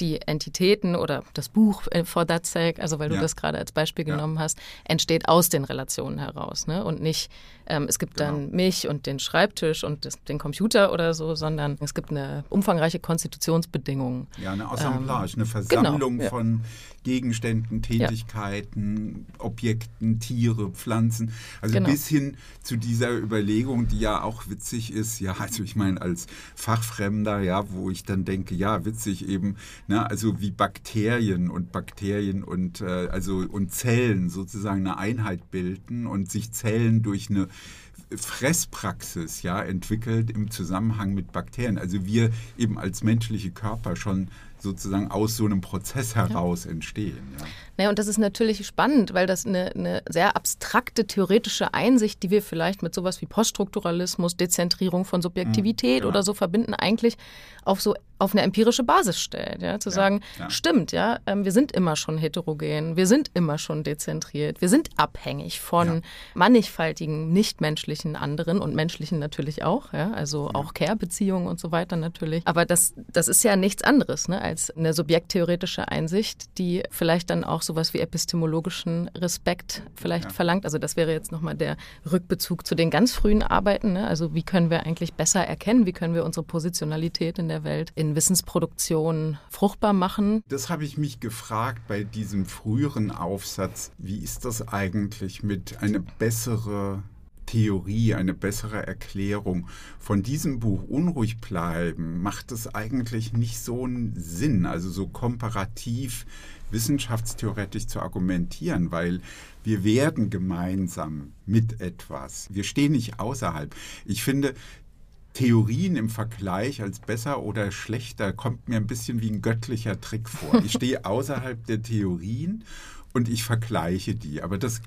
die Entitäten oder das Buch äh, for that sake, also weil du ja. das gerade als Beispiel genommen hast, entsteht aus den Relationen heraus ne? und nicht ähm, es gibt genau. dann mich und den Schreibtisch und das, den Computer oder so, sondern es gibt eine umfangreiche Konstitutionsbedingung. Ja, eine Assemblage, ähm, eine Versammlung genau, ja. von Gegenständen, Tätigkeiten, ja. Objekten, Tiere, Pflanzen. Also genau. bis hin zu dieser Überlegung, die ja auch witzig ist, ja, also ich meine als Fachfremder, ja, wo ich dann denke, ja, witzig eben, ne, also wie Bakterien und Bakterien und äh, also und Zellen sozusagen eine Einheit bilden und sich Zellen durch eine Fresspraxis ja entwickelt im Zusammenhang mit Bakterien. Also wir eben als menschliche Körper schon sozusagen aus so einem Prozess heraus ja. entstehen. Ja. Naja, und das ist natürlich spannend, weil das eine, eine, sehr abstrakte theoretische Einsicht, die wir vielleicht mit sowas wie Poststrukturalismus, Dezentrierung von Subjektivität mhm, genau. oder so verbinden, eigentlich auf so auf eine empirische Basis stellt. Ja? Zu ja, sagen, ja. stimmt, ja, ähm, wir sind immer schon heterogen, wir sind immer schon dezentriert, wir sind abhängig von ja. mannigfaltigen nichtmenschlichen anderen und menschlichen natürlich auch, ja, also auch Care-Beziehungen und so weiter natürlich. Aber das, das ist ja nichts anderes ne, als eine subjekttheoretische Einsicht, die vielleicht dann auch sowas wie epistemologischen Respekt vielleicht verlangt. Also das wäre jetzt nochmal der Rückbezug zu den ganz frühen Arbeiten. Ne? Also wie können wir eigentlich besser erkennen, wie können wir unsere Positionalität in der Welt in Wissensproduktion fruchtbar machen? Das habe ich mich gefragt bei diesem früheren Aufsatz. Wie ist das eigentlich mit einer bessere Theorie, eine bessere Erklärung. Von diesem Buch Unruhig bleiben macht es eigentlich nicht so einen Sinn, also so komparativ wissenschaftstheoretisch zu argumentieren, weil wir werden gemeinsam mit etwas. Wir stehen nicht außerhalb. Ich finde, Theorien im Vergleich als besser oder schlechter kommt mir ein bisschen wie ein göttlicher Trick vor. Ich stehe [LAUGHS] außerhalb der Theorien und ich vergleiche die. Aber das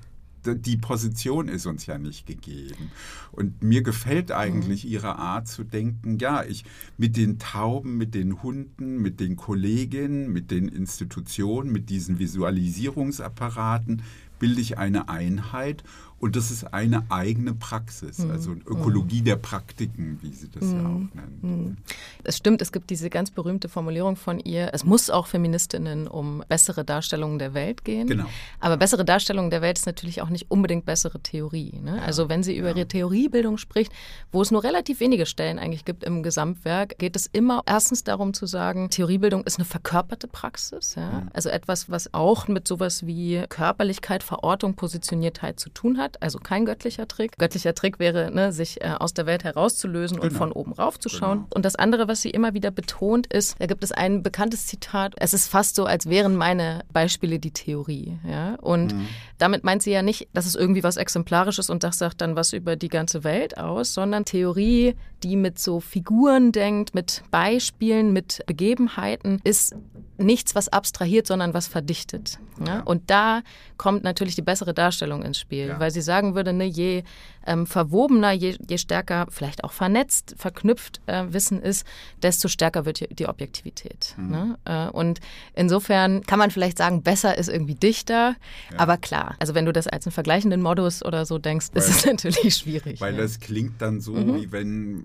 die Position ist uns ja nicht gegeben. Und mir gefällt eigentlich mhm. ihre Art zu denken, ja, ich mit den Tauben, mit den Hunden, mit den Kolleginnen, mit den Institutionen, mit diesen Visualisierungsapparaten bilde ich eine Einheit und das ist eine eigene Praxis, mhm. also Ökologie mhm. der Praktiken, wie sie das ja auch nennt. Mhm. Es stimmt, es gibt diese ganz berühmte Formulierung von ihr, es muss auch Feministinnen um bessere Darstellungen der Welt gehen. Genau. Aber bessere Darstellung der Welt ist natürlich auch nicht unbedingt bessere Theorie. Ne? Ja. Also wenn sie über ja. ihre Theoriebildung spricht, wo es nur relativ wenige Stellen eigentlich gibt im Gesamtwerk, geht es immer erstens darum zu sagen, Theoriebildung ist eine verkörperte Praxis. Ja? Also etwas, was auch mit sowas wie Körperlichkeit, Verortung, Positioniertheit zu tun hat hat, also kein göttlicher Trick. Göttlicher Trick wäre, ne, sich äh, aus der Welt herauszulösen genau. und von oben raufzuschauen. Genau. Und das andere, was sie immer wieder betont, ist, da gibt es ein bekanntes Zitat, es ist fast so, als wären meine Beispiele die Theorie. Ja? Und mhm. damit meint sie ja nicht, dass es irgendwie was Exemplarisches und das sagt dann was über die ganze Welt aus, sondern Theorie, die mit so Figuren denkt, mit Beispielen, mit Begebenheiten, ist nichts, was abstrahiert, sondern was verdichtet. Ja? Und da kommt natürlich die bessere Darstellung ins Spiel, ja. weil sie sagen würde, ne, je ähm, verwobener, je, je, stärker vielleicht auch vernetzt, verknüpft äh, Wissen ist, desto stärker wird die, die Objektivität. Mhm. Ne? Äh, und insofern kann man vielleicht sagen, besser ist irgendwie dichter, ja. aber klar, also wenn du das als einen vergleichenden Modus oder so denkst, weil, ist es [LAUGHS] natürlich schwierig. Weil das klingt dann so, mhm. wie wenn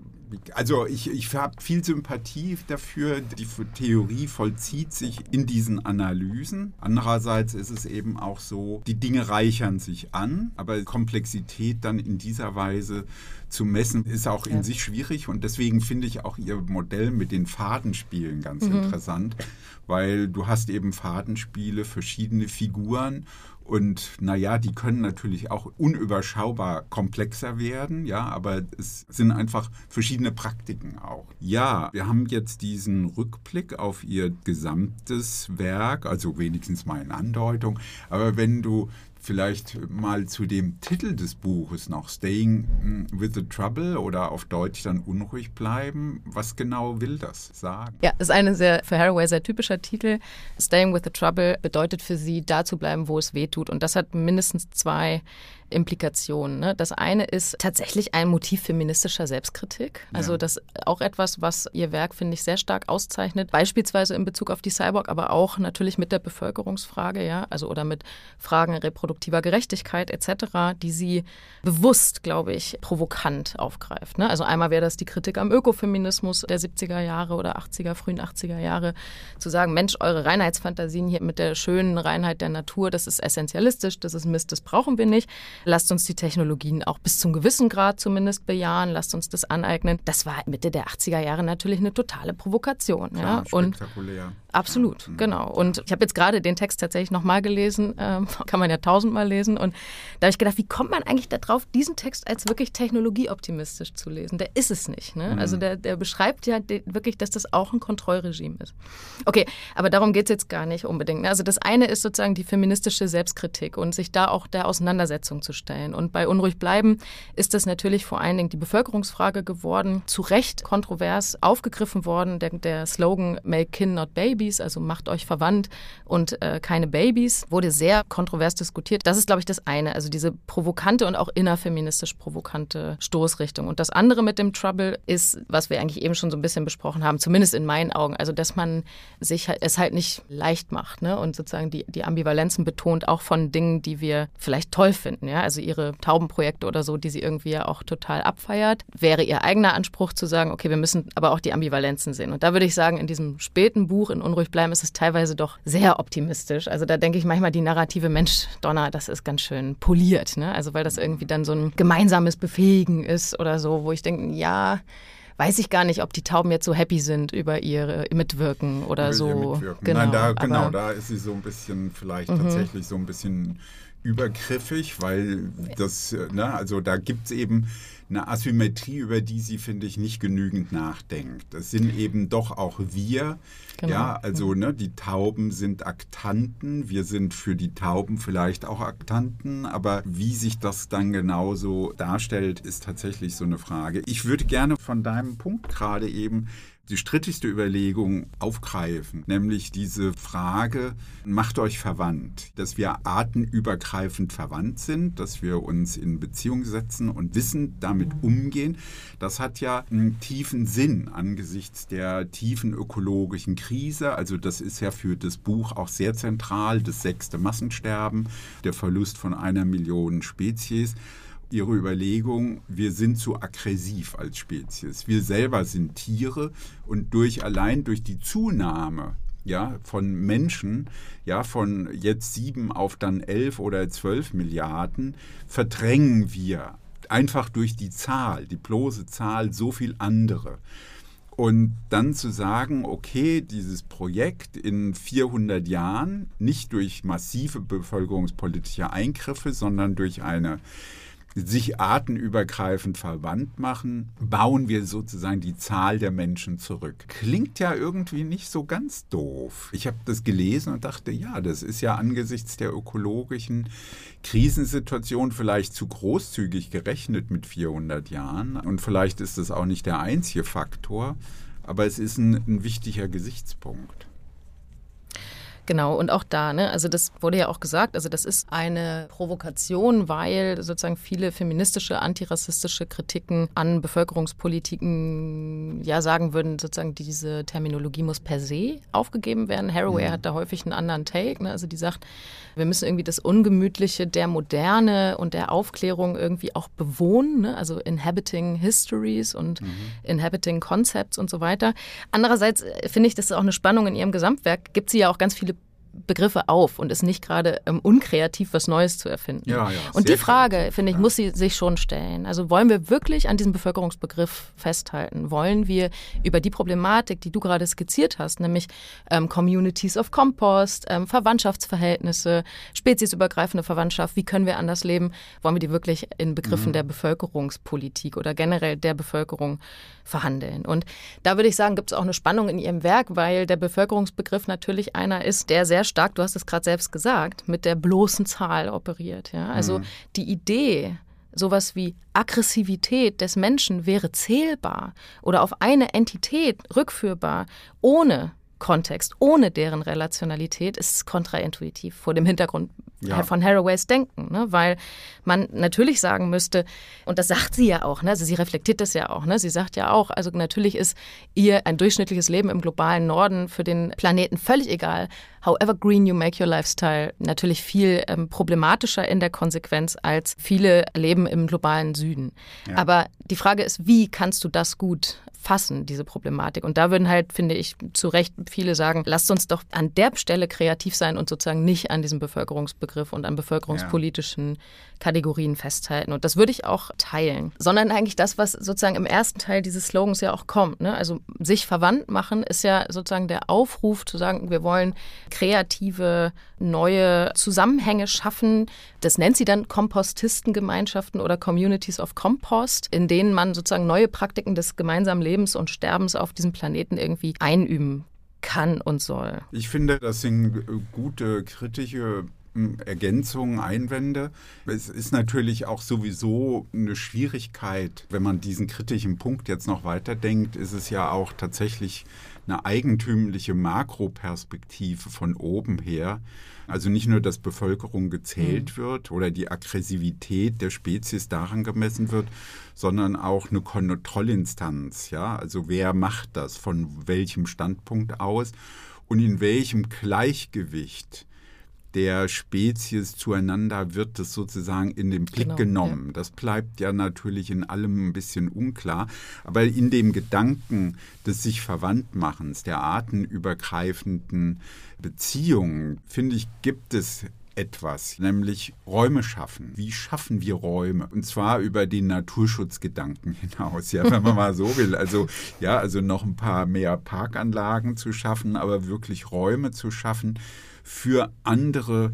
also ich, ich habe viel Sympathie dafür. Die Theorie vollzieht sich in diesen Analysen. Andererseits ist es eben auch so, die Dinge reichern sich an, aber Komplexität dann in dieser Weise zu messen, ist auch in ja. sich schwierig. Und deswegen finde ich auch Ihr Modell mit den Fadenspielen ganz mhm. interessant, weil du hast eben Fadenspiele, verschiedene Figuren Und naja, die können natürlich auch unüberschaubar komplexer werden, ja, aber es sind einfach verschiedene Praktiken auch. Ja, wir haben jetzt diesen Rückblick auf ihr gesamtes Werk, also wenigstens mal in Andeutung. Aber wenn du vielleicht mal zu dem Titel des Buches noch, Staying mm, with the Trouble oder auf Deutsch dann unruhig bleiben. Was genau will das sagen? Ja, ist ein sehr, für Haraway sehr typischer Titel. Staying with the Trouble bedeutet für sie, da zu bleiben, wo es weh tut. Und das hat mindestens zwei Implikationen. Ne? Das eine ist tatsächlich ein Motiv feministischer Selbstkritik. Also ja. das auch etwas, was ihr Werk, finde ich, sehr stark auszeichnet. Beispielsweise in Bezug auf die Cyborg, aber auch natürlich mit der Bevölkerungsfrage, ja, also oder mit Fragen reproduktiver Gerechtigkeit etc., die sie bewusst, glaube ich, provokant aufgreift. Ne? Also einmal wäre das die Kritik am Ökofeminismus der 70er Jahre oder 80er, frühen 80er Jahre, zu sagen, Mensch, eure Reinheitsfantasien hier mit der schönen Reinheit der Natur, das ist essentialistisch, das ist Mist, das brauchen wir nicht. Lasst uns die Technologien auch bis zum gewissen Grad zumindest bejahen. Lasst uns das aneignen. Das war Mitte der 80er Jahre natürlich eine totale Provokation. Klar, ja. Und Absolut, ja. genau. Und ich habe jetzt gerade den Text tatsächlich nochmal gelesen, ähm, [LAUGHS] kann man ja tausendmal lesen. Und da habe ich gedacht, wie kommt man eigentlich darauf, diesen Text als wirklich technologieoptimistisch zu lesen? Der ist es nicht. Ne? Mhm. Also der, der beschreibt ja wirklich, dass das auch ein Kontrollregime ist. Okay, aber darum geht es jetzt gar nicht unbedingt. Ne? Also das eine ist sozusagen die feministische Selbstkritik und sich da auch der Auseinandersetzung zu stellen. Und bei Unruhig bleiben ist das natürlich vor allen Dingen die Bevölkerungsfrage geworden, zu Recht kontrovers aufgegriffen worden. Der, der Slogan Make Kin Not Baby Babys, also macht euch verwandt und äh, keine Babys, wurde sehr kontrovers diskutiert. Das ist, glaube ich, das eine, also diese provokante und auch innerfeministisch provokante Stoßrichtung. Und das andere mit dem Trouble ist, was wir eigentlich eben schon so ein bisschen besprochen haben, zumindest in meinen Augen, also dass man sich es halt nicht leicht macht ne? und sozusagen die, die Ambivalenzen betont, auch von Dingen, die wir vielleicht toll finden. Ja? Also ihre Taubenprojekte oder so, die sie irgendwie ja auch total abfeiert, wäre ihr eigener Anspruch zu sagen, okay, wir müssen aber auch die Ambivalenzen sehen. Und da würde ich sagen, in diesem späten Buch, in unruhig bleiben, ist es teilweise doch sehr optimistisch. Also da denke ich manchmal, die Narrative Mensch, Donner, das ist ganz schön poliert. Ne? Also weil das irgendwie dann so ein gemeinsames Befähigen ist oder so, wo ich denke, ja, weiß ich gar nicht, ob die Tauben jetzt so happy sind über ihr Mitwirken oder über so. Mitwirken. Genau, Nein, da, genau, da ist sie so ein bisschen vielleicht mhm. tatsächlich so ein bisschen übergriffig, weil das, ne, also da gibt es eben eine Asymmetrie, über die sie, finde ich, nicht genügend nachdenkt. Das sind eben doch auch wir. Genau. Ja, also ne, die Tauben sind Aktanten, wir sind für die Tauben vielleicht auch Aktanten, aber wie sich das dann genauso darstellt, ist tatsächlich so eine Frage. Ich würde gerne von deinem Punkt gerade eben die strittigste Überlegung aufgreifen, nämlich diese Frage, macht euch verwandt, dass wir artenübergreifend verwandt sind, dass wir uns in Beziehung setzen und wissen, damit umgehen. Das hat ja einen tiefen Sinn angesichts der tiefen ökologischen Krise. Also das ist ja für das Buch auch sehr zentral, das sechste Massensterben, der Verlust von einer Million Spezies. Ihre Überlegung, wir sind zu aggressiv als Spezies. Wir selber sind Tiere und durch allein durch die Zunahme ja, von Menschen, ja, von jetzt sieben auf dann elf oder zwölf Milliarden, verdrängen wir einfach durch die Zahl, die bloße Zahl, so viel andere. Und dann zu sagen, okay, dieses Projekt in 400 Jahren, nicht durch massive bevölkerungspolitische Eingriffe, sondern durch eine sich artenübergreifend verwandt machen, bauen wir sozusagen die Zahl der Menschen zurück. Klingt ja irgendwie nicht so ganz doof. Ich habe das gelesen und dachte, ja, das ist ja angesichts der ökologischen Krisensituation vielleicht zu großzügig gerechnet mit 400 Jahren. Und vielleicht ist das auch nicht der einzige Faktor, aber es ist ein, ein wichtiger Gesichtspunkt. Genau, und auch da, ne, also das wurde ja auch gesagt, also das ist eine Provokation, weil sozusagen viele feministische, antirassistische Kritiken an Bevölkerungspolitiken ja sagen würden, sozusagen diese Terminologie muss per se aufgegeben werden. Haraway mhm. hat da häufig einen anderen Take, ne, also die sagt, wir müssen irgendwie das Ungemütliche der Moderne und der Aufklärung irgendwie auch bewohnen, ne? also inhabiting histories und mhm. inhabiting concepts und so weiter. Andererseits äh, finde ich, das ist auch eine Spannung in ihrem Gesamtwerk, gibt sie ja auch ganz viele Begriffe auf und ist nicht gerade ähm, unkreativ, was Neues zu erfinden. Ja, ja, und die Frage, kreativ, finde ich, ja. muss sie sich schon stellen. Also wollen wir wirklich an diesem Bevölkerungsbegriff festhalten? Wollen wir über die Problematik, die du gerade skizziert hast, nämlich ähm, Communities of Compost, ähm, Verwandtschaftsverhältnisse, speziesübergreifende Verwandtschaft, wie können wir anders leben, wollen wir die wirklich in Begriffen Mhm. der Bevölkerungspolitik oder generell der Bevölkerung verhandeln? Und da würde ich sagen, gibt es auch eine Spannung in ihrem Werk, weil der Bevölkerungsbegriff natürlich einer ist, der sehr stark, du hast es gerade selbst gesagt, mit der bloßen Zahl operiert. Ja? Also Mhm. die Idee, sowas wie Aggressivität des Menschen wäre zählbar oder auf eine Entität rückführbar, ohne Kontext, ohne deren Relationalität, ist kontraintuitiv vor dem Hintergrund Ja. von Haraways Denken, ne? weil man natürlich sagen müsste, und das sagt sie ja auch, ne? also sie reflektiert das ja auch, ne? sie sagt ja auch, also natürlich ist ihr ein durchschnittliches Leben im globalen Norden für den Planeten völlig egal. However green you make your lifestyle, natürlich viel ähm, problematischer in der Konsequenz als viele Leben im globalen Süden. Ja. Aber die Frage ist, wie kannst du das gut fassen, diese Problematik. Und da würden halt, finde ich, zu Recht viele sagen, lasst uns doch an der Stelle kreativ sein und sozusagen nicht an diesem Bevölkerungsbegriff und an bevölkerungspolitischen Kategorien festhalten. Und das würde ich auch teilen. Sondern eigentlich das, was sozusagen im ersten Teil dieses Slogans ja auch kommt. Ne? Also sich verwandt machen ist ja sozusagen der Aufruf zu sagen, wir wollen kreative, neue Zusammenhänge schaffen. Das nennt sie dann Kompostistengemeinschaften oder Communities of Compost, in denen man sozusagen neue Praktiken des gemeinsamen Lebens und Sterbens auf diesem Planeten irgendwie einüben kann und soll. Ich finde, das sind äh, gute kritische m, Ergänzungen, Einwände. Es ist natürlich auch sowieso eine Schwierigkeit, wenn man diesen kritischen Punkt jetzt noch weiterdenkt, ist es ja auch tatsächlich eine eigentümliche Makroperspektive von oben her. Also nicht nur, dass Bevölkerung gezählt wird oder die Aggressivität der Spezies daran gemessen wird, sondern auch eine Kontrollinstanz. Ja, also wer macht das, von welchem Standpunkt aus und in welchem Gleichgewicht der Spezies zueinander wird es sozusagen in den Blick Genau, genommen. Das bleibt ja natürlich in allem ein bisschen unklar. Aber in dem Gedanken des sich Verwandtmachens, der artenübergreifenden Beziehungen, finde ich, gibt es etwas, nämlich Räume schaffen. Wie schaffen wir Räume? Und zwar über den Naturschutzgedanken [LAUGHS] hinaus, ja, wenn man mal so will. Also, ja, also noch ein paar mehr Parkanlagen zu schaffen, aber wirklich Räume zu schaffen für andere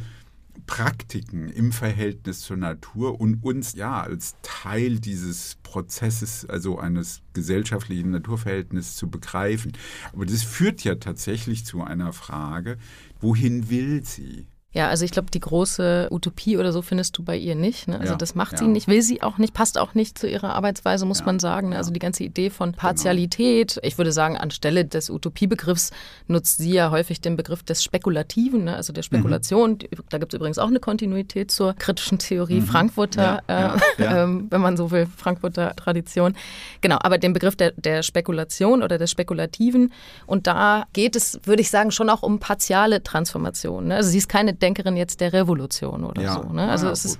Praktiken im Verhältnis zur Natur und uns ja als Teil dieses Prozesses, also eines gesellschaftlichen Naturverhältnisses zu begreifen. Aber das führt ja tatsächlich zu einer Frage, wohin will sie? Ja, also ich glaube, die große Utopie oder so findest du bei ihr nicht. Ne? Also Ja, das macht ja. sie nicht, will sie auch nicht, passt auch nicht zu ihrer Arbeitsweise, muss Ja, man sagen. Ne? Also die ganze Idee von Partialität. Ich würde sagen, anstelle des Utopiebegriffs nutzt sie ja häufig den Begriff des Spekulativen, ne? also der Spekulation. Die- Da gibt es übrigens auch eine Kontinuität zur kritischen Theorie Frankfurter, Mhm. Ja, äh, [LAUGHS] ähm, wenn man so will, Frankfurter Tradition. Genau, aber den Begriff der, der Spekulation oder des Spekulativen. Und da geht es, würde ich sagen, schon auch um partiale Transformation. Ne? Also sie ist keine Denkerin jetzt der Revolution oder Ja, so. Ne? Also ja, es ist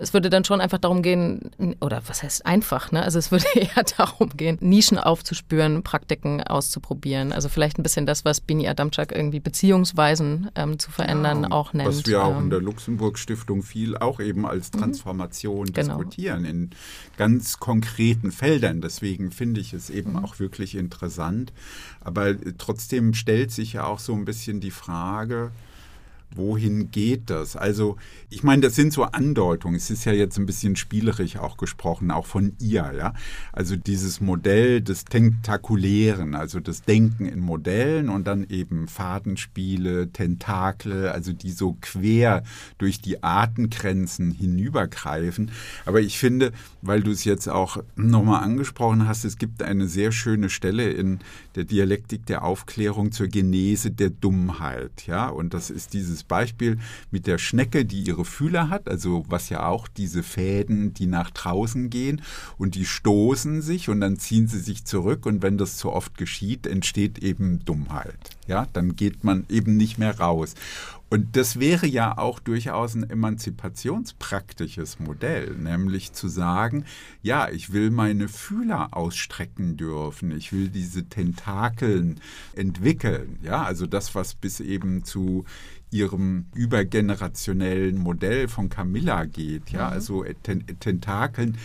es würde dann schon einfach darum gehen, oder was heißt einfach, ne? Also es würde [LAUGHS] eher darum gehen, Nischen aufzuspüren, Praktiken auszuprobieren. Also vielleicht ein bisschen das, was Bini Adamczak irgendwie Beziehungsweisen ähm, zu verändern Ja, auch nennt. Was wir auch in Ähm, der Luxemburg-Stiftung viel auch eben als Transformation Genau. diskutieren, in ganz konkreten Feldern. Deswegen finde ich es Mhm. eben auch wirklich interessant. Aber äh, trotzdem stellt sich ja auch so ein bisschen die Frage, wohin geht das? Also, ich meine, das sind so Andeutungen. Es ist ja jetzt ein bisschen spielerisch auch gesprochen, auch von ihr, ja. Also dieses Modell des Tentakulären, also das Denken in Modellen und dann eben Fadenspiele, Tentakel, also die so quer durch die Artengrenzen hinübergreifen. Aber ich finde, weil du es jetzt auch nochmal angesprochen hast, es gibt eine sehr schöne Stelle in der Dialektik der Aufklärung zur Genese der Dummheit, ja. Und das ist dieses Beispiel mit der Schnecke, die ihre Fühler hat, also was ja auch diese Fäden, die nach draußen gehen und die stoßen sich und dann ziehen sie sich zurück und wenn das zu oft geschieht, entsteht eben Dummheit. Ja, dann geht man eben nicht mehr raus. Und das wäre ja auch durchaus ein emanzipationspraktisches Modell, nämlich zu sagen, ja, ich will meine Fühler ausstrecken dürfen, ich will diese Tentakeln entwickeln, ja, also das, was bis eben zu ihrem übergenerationellen Modell von Camilla geht, ja, mhm. also Tentakeln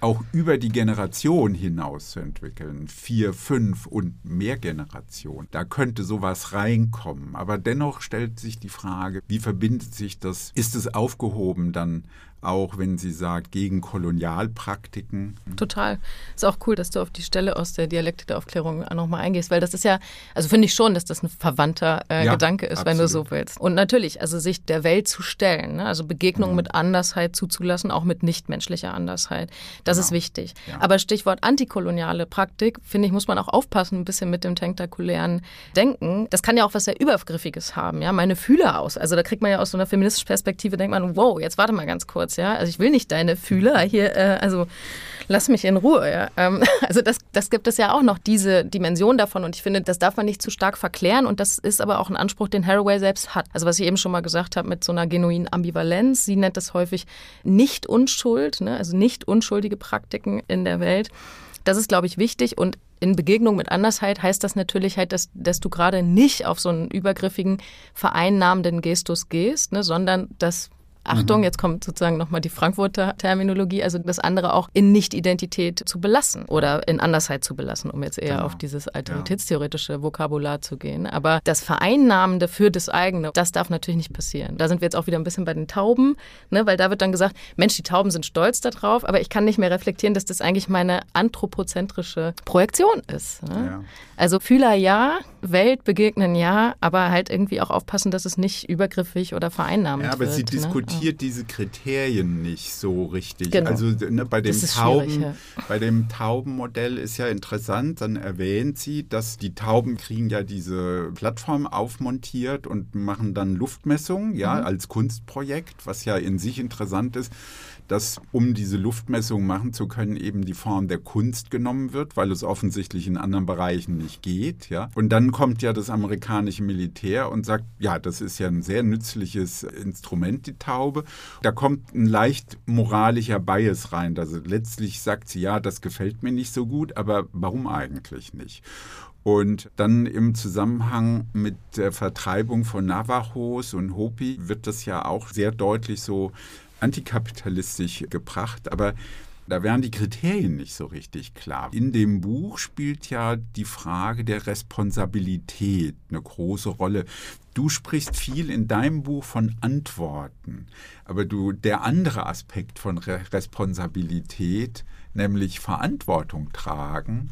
auch über die Generation hinaus zu entwickeln, vier, fünf und mehr Generationen. Da könnte sowas reinkommen. Aber dennoch stellt sich die Frage, wie verbindet sich das? Ist es aufgehoben dann auch wenn sie sagt, gegen Kolonialpraktiken. Total. Ist auch cool, dass du auf die Stelle aus der Dialektik der Aufklärung nochmal eingehst, weil das ist ja, also finde ich schon, dass das ein verwandter äh, ja, Gedanke ist, absolut. wenn du so willst. Und natürlich, also sich der Welt zu stellen, ne? also Begegnungen mhm. mit Andersheit zuzulassen, auch mit nichtmenschlicher Andersheit, das genau. ist wichtig. Ja. Aber Stichwort antikoloniale Praktik, finde ich, muss man auch aufpassen, ein bisschen mit dem tentakulären Denken. Das kann ja auch was sehr Übergriffiges haben, ja, meine Fühler aus. Also da kriegt man ja aus so einer feministischen Perspektive, denkt man, wow, jetzt warte mal ganz kurz Schmerz, ja. Also ich will nicht deine Fühler hier, äh, also lass mich in Ruhe, ja. Ähm, [LAUGHS] also das, das gibt es ja auch noch, diese Dimension davon. Und ich finde, das darf man nicht zu stark verklären. Und das ist aber auch ein Anspruch, den Haraway selbst hat. Also was ich eben schon mal gesagt habe, mit so einer genuinen Ambivalenz. Sie nennt das häufig nicht Unschuld, ne? also nicht unschuldige Praktiken in der Welt. Das ist, glaube ich, wichtig. Und in Begegnung mit Andersheit heißt das natürlich halt, dass, dass du gerade nicht auf so einen übergriffigen, vereinnahmenden Gestus gehst, ne, sondern dass Achtung, mhm. jetzt kommt sozusagen nochmal die Frankfurter Terminologie, also das andere auch in Nicht-Identität zu belassen oder in Andersheit zu belassen, um jetzt eher genau. auf dieses alternationstheoretische. Vokabular zu gehen. Aber das Vereinnahmende für das eigene, das darf natürlich nicht passieren. Da sind wir jetzt auch wieder ein bisschen bei den Tauben, ne, weil da wird dann gesagt, Mensch, die Tauben sind stolz darauf, aber ich kann nicht mehr reflektieren, dass das eigentlich meine anthropozentrische Projektion ist. Ne? Ja. Also Fühler ja, Welt begegnen ja, aber halt irgendwie auch aufpassen, dass es nicht übergriffig oder vereinnahmend wird. Ja, aber wird, sie ne? diskutiert ja. diese Kriterien nicht so richtig. Genau. Also ne, bei dem Tauben, ja. bei dem Taubenmodell ist ja interessant, dann erwähnt sie, dass die Tauben kriegen ja diese Plattform aufmontiert und machen dann Luftmessungen, ja, mhm. als Kunstprojekt, was ja in sich interessant ist dass um diese Luftmessung machen zu können, eben die Form der Kunst genommen wird, weil es offensichtlich in anderen Bereichen nicht geht. Ja? Und dann kommt ja das amerikanische Militär und sagt, ja, das ist ja ein sehr nützliches Instrument, die Taube. Da kommt ein leicht moralischer Bias rein. Also letztlich sagt sie, ja, das gefällt mir nicht so gut, aber warum eigentlich nicht? Und dann im Zusammenhang mit der Vertreibung von Navajos und Hopi wird das ja auch sehr deutlich so antikapitalistisch gebracht, aber da wären die Kriterien nicht so richtig klar. In dem Buch spielt ja die Frage der Responsabilität eine große Rolle. Du sprichst viel in deinem Buch von Antworten, aber du der andere Aspekt von Re Responsabilität, nämlich Verantwortung tragen,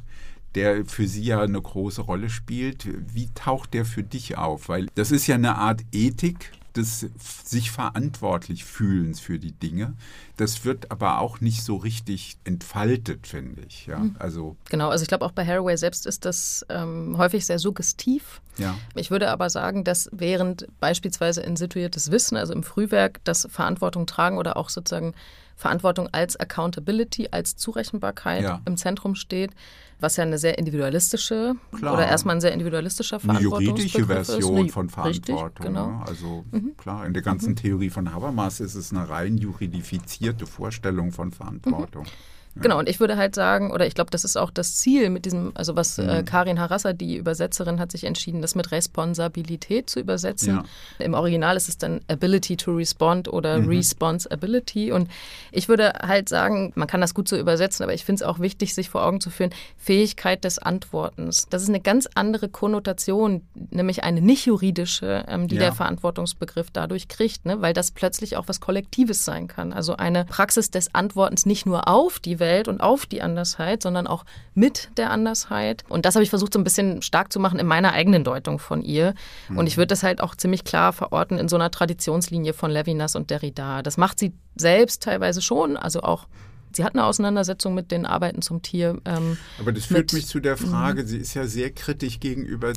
der für sie ja eine große Rolle spielt. Wie taucht der für dich auf? Weil das ist ja eine Art Ethik, des sich verantwortlich fühlens für die Dinge. Das wird aber auch nicht so richtig entfaltet, finde ich. Ja, mhm. also genau, also ich glaube auch bei Haraway selbst ist das ähm, häufig sehr suggestiv. Ja. Ich würde aber sagen, dass während beispielsweise in situiertes Wissen, also im Frühwerk, das Verantwortung tragen oder auch sozusagen Verantwortung als Accountability, als Zurechenbarkeit ja. im Zentrum steht, was ja eine sehr individualistische klar. oder erstmal ein sehr individualistischer Verantwortung Eine juridische Version ist. von Verantwortung. Richtig, genau. Ne? Also mhm. klar, in der ganzen mhm. Theorie von Habermas ist es eine rein juridifizierte Vorstellung von Verantwortung. Mhm. Genau, und ich würde halt sagen, oder ich glaube, das ist auch das Ziel mit diesem, also was äh, mhm. Karin Harassa, die Übersetzerin, hat sich entschieden, das mit Responsabilität zu übersetzen. Ja. Im Original ist es dann Ability to Respond oder mhm. Responsibility. Und ich würde halt sagen, man kann das gut so übersetzen, aber ich finde es auch wichtig, sich vor Augen zu führen, Fähigkeit des Antwortens. Das ist eine ganz andere Konnotation, nämlich eine nicht juridische, ähm, die ja. der Verantwortungsbegriff dadurch kriegt, ne? weil das plötzlich auch was Kollektives sein kann. Also eine Praxis des Antwortens nicht nur auf die Welt, Welt und auf die Andersheit, sondern auch mit der Andersheit. Und das habe ich versucht, so ein bisschen stark zu machen in meiner eigenen Deutung von ihr. Und ich würde das halt auch ziemlich klar verorten in so einer Traditionslinie von Levinas und Derrida. Das macht sie selbst teilweise schon, also auch Sie hat eine Auseinandersetzung mit den Arbeiten zum Tier. Ähm, Aber das führt mich zu der Frage, sie ist ja sehr kritisch gegenüber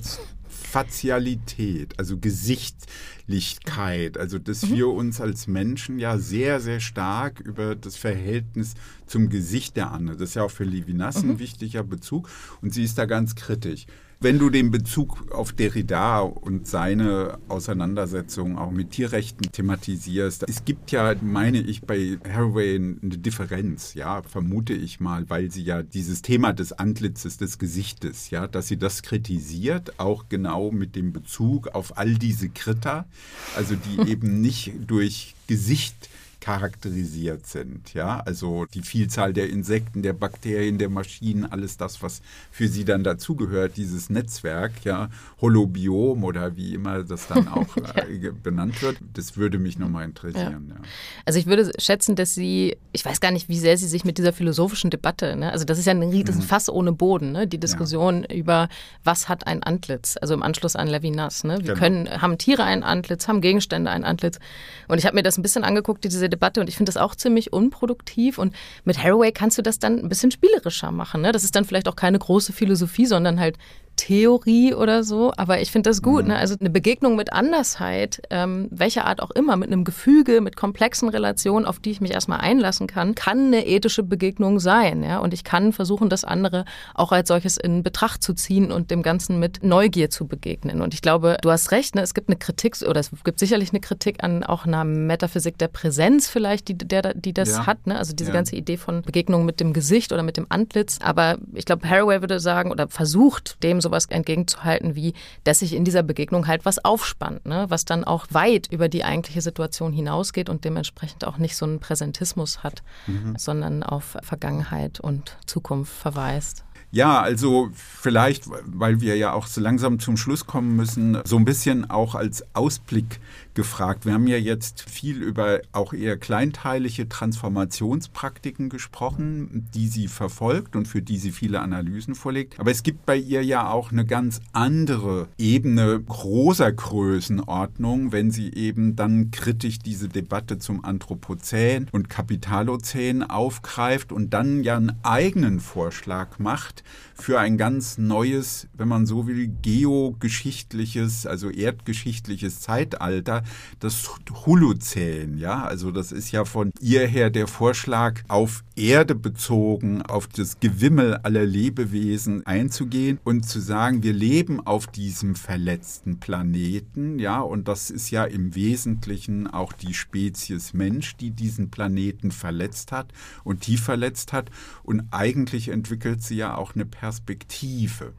Fazialität, also Gesichtlichkeit, also dass mhm. wir uns als Menschen ja sehr, sehr stark über das Verhältnis zum Gesicht der anderen, das ist ja auch für Levinas mhm. ein wichtiger Bezug und sie ist da ganz kritisch. Wenn du den Bezug auf Derrida und seine Auseinandersetzung auch mit Tierrechten thematisierst, es gibt ja, meine ich, bei Haraway eine Differenz, ja, vermute ich mal, weil sie ja dieses Thema des Antlitzes, des Gesichtes, ja, dass sie das kritisiert, auch genau mit dem Bezug auf all diese Kritter, Also die [LAUGHS] eben nicht durch Gesicht charakterisiert sind. Ja, also die Vielzahl der Insekten, der Bakterien, der Maschinen, alles das, was für sie dann dazugehört, dieses Netzwerk, ja, Holobiom oder wie immer das dann [LAUGHS] auch ja. Äh, benannt wird, das würde mich nochmal interessieren. Ja. Ja. Also ich würde schätzen, dass Sie, ich weiß gar nicht, wie sehr Sie sich mit dieser philosophischen Debatte, ne? also das ist ja ein, das mhm. Fass ohne Boden, ne? die Diskussion über, was hat ein Antlitz, also im Anschluss an Levinas. Ne? Wie genau. können, haben Tiere ein Antlitz, haben Gegenstände ein Antlitz? Und ich habe mir das ein bisschen angeguckt, diese Debatte und ich finde das auch ziemlich unproduktiv. Und mit Haraway kannst du das dann ein bisschen spielerischer machen. Ne? Das ist dann vielleicht auch keine große Philosophie, sondern halt Theorie oder so, aber ich finde das gut. Mhm. Ne? Also eine Begegnung mit Andersheit, ähm, welcher Art auch immer, mit einem Gefüge, mit komplexen Relationen, auf die ich mich erstmal einlassen kann, kann eine ethische Begegnung sein. Ja? Und ich kann versuchen, das andere auch als solches in Betracht zu ziehen und dem Ganzen mit Neugier zu begegnen. Und ich glaube, du hast recht, ne? es gibt eine Kritik, oder es gibt sicherlich eine Kritik an auch einer Metaphysik der Präsenz vielleicht, die, der, die das ja. hat. Ne? Also diese ja. ganze Idee von Begegnung mit dem Gesicht oder mit dem Antlitz. Aber ich glaube, Haraway würde sagen oder versucht, dem so sowas entgegenzuhalten, wie dass sich in dieser Begegnung halt was aufspannt, ne? was dann auch weit über die eigentliche Situation hinausgeht und dementsprechend auch nicht so einen Präsentismus hat, mhm. sondern auf Vergangenheit und Zukunft verweist. Ja, also vielleicht, weil wir ja auch so langsam zum Schluss kommen müssen, so ein bisschen auch als Ausblick gefragt. Wir haben ja jetzt viel über auch eher kleinteilige Transformationspraktiken gesprochen, die sie verfolgt und für die sie viele Analysen vorlegt. Aber es gibt bei ihr ja auch eine ganz andere Ebene großer Größenordnung, wenn sie eben dann kritisch diese Debatte zum Anthropozän und Kapitalozän aufgreift und dann ja einen eigenen Vorschlag macht für ein ganz neues, wenn man so will, geogeschichtliches, also erdgeschichtliches Zeitalter, das Holozän, ja, also das ist ja von ihr her der Vorschlag, auf Erde bezogen, auf das Gewimmel aller Lebewesen einzugehen und zu sagen, wir leben auf diesem verletzten Planeten, ja, und das ist ja im Wesentlichen auch die Spezies Mensch, die diesen Planeten verletzt hat und tief verletzt hat und eigentlich entwickelt sie ja auch eine Perspektive.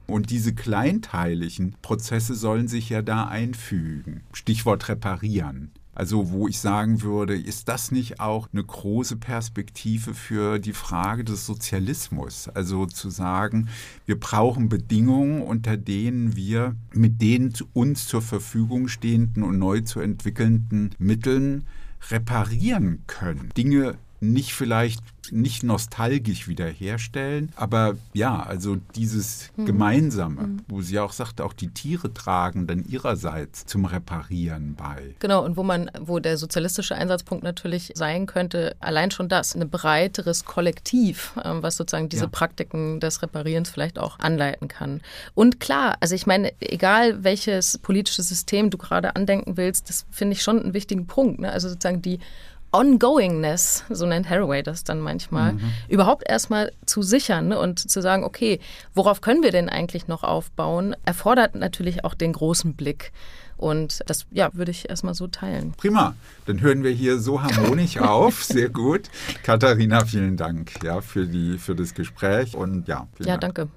Und diese kleinteiligen Prozesse sollen sich ja da einfügen. Stichwort reparieren. Also wo ich sagen würde, ist das nicht auch eine große Perspektive für die Frage des Sozialismus? Also zu sagen, wir brauchen Bedingungen, unter denen wir mit den uns zur Verfügung stehenden und neu zu entwickelnden Mitteln reparieren können. Dinge nicht vielleicht nicht nostalgisch wiederherstellen, aber ja, also dieses mhm. Gemeinsame, mhm. wo sie auch sagt, auch die Tiere tragen dann ihrerseits zum Reparieren bei. Genau, und wo man, wo der sozialistische Einsatzpunkt natürlich sein könnte, allein schon das, ein breiteres Kollektiv, ähm, was sozusagen diese ja. Praktiken des Reparierens vielleicht auch anleiten kann. Und klar, also ich meine, egal welches politische System du gerade andenken willst, das finde ich schon einen wichtigen Punkt. Ne? Also sozusagen die Ongoingness, so nennt Haraway das dann manchmal, mhm. überhaupt erstmal zu sichern ne, und zu sagen, okay, worauf können wir denn eigentlich noch aufbauen, erfordert natürlich auch den großen Blick. Und das ja, würde ich erstmal so teilen. Prima. Dann hören wir hier so harmonisch [LAUGHS] auf. Sehr gut. Katharina, vielen Dank ja, für, die, für das Gespräch. Und ja, ja, Dank. danke.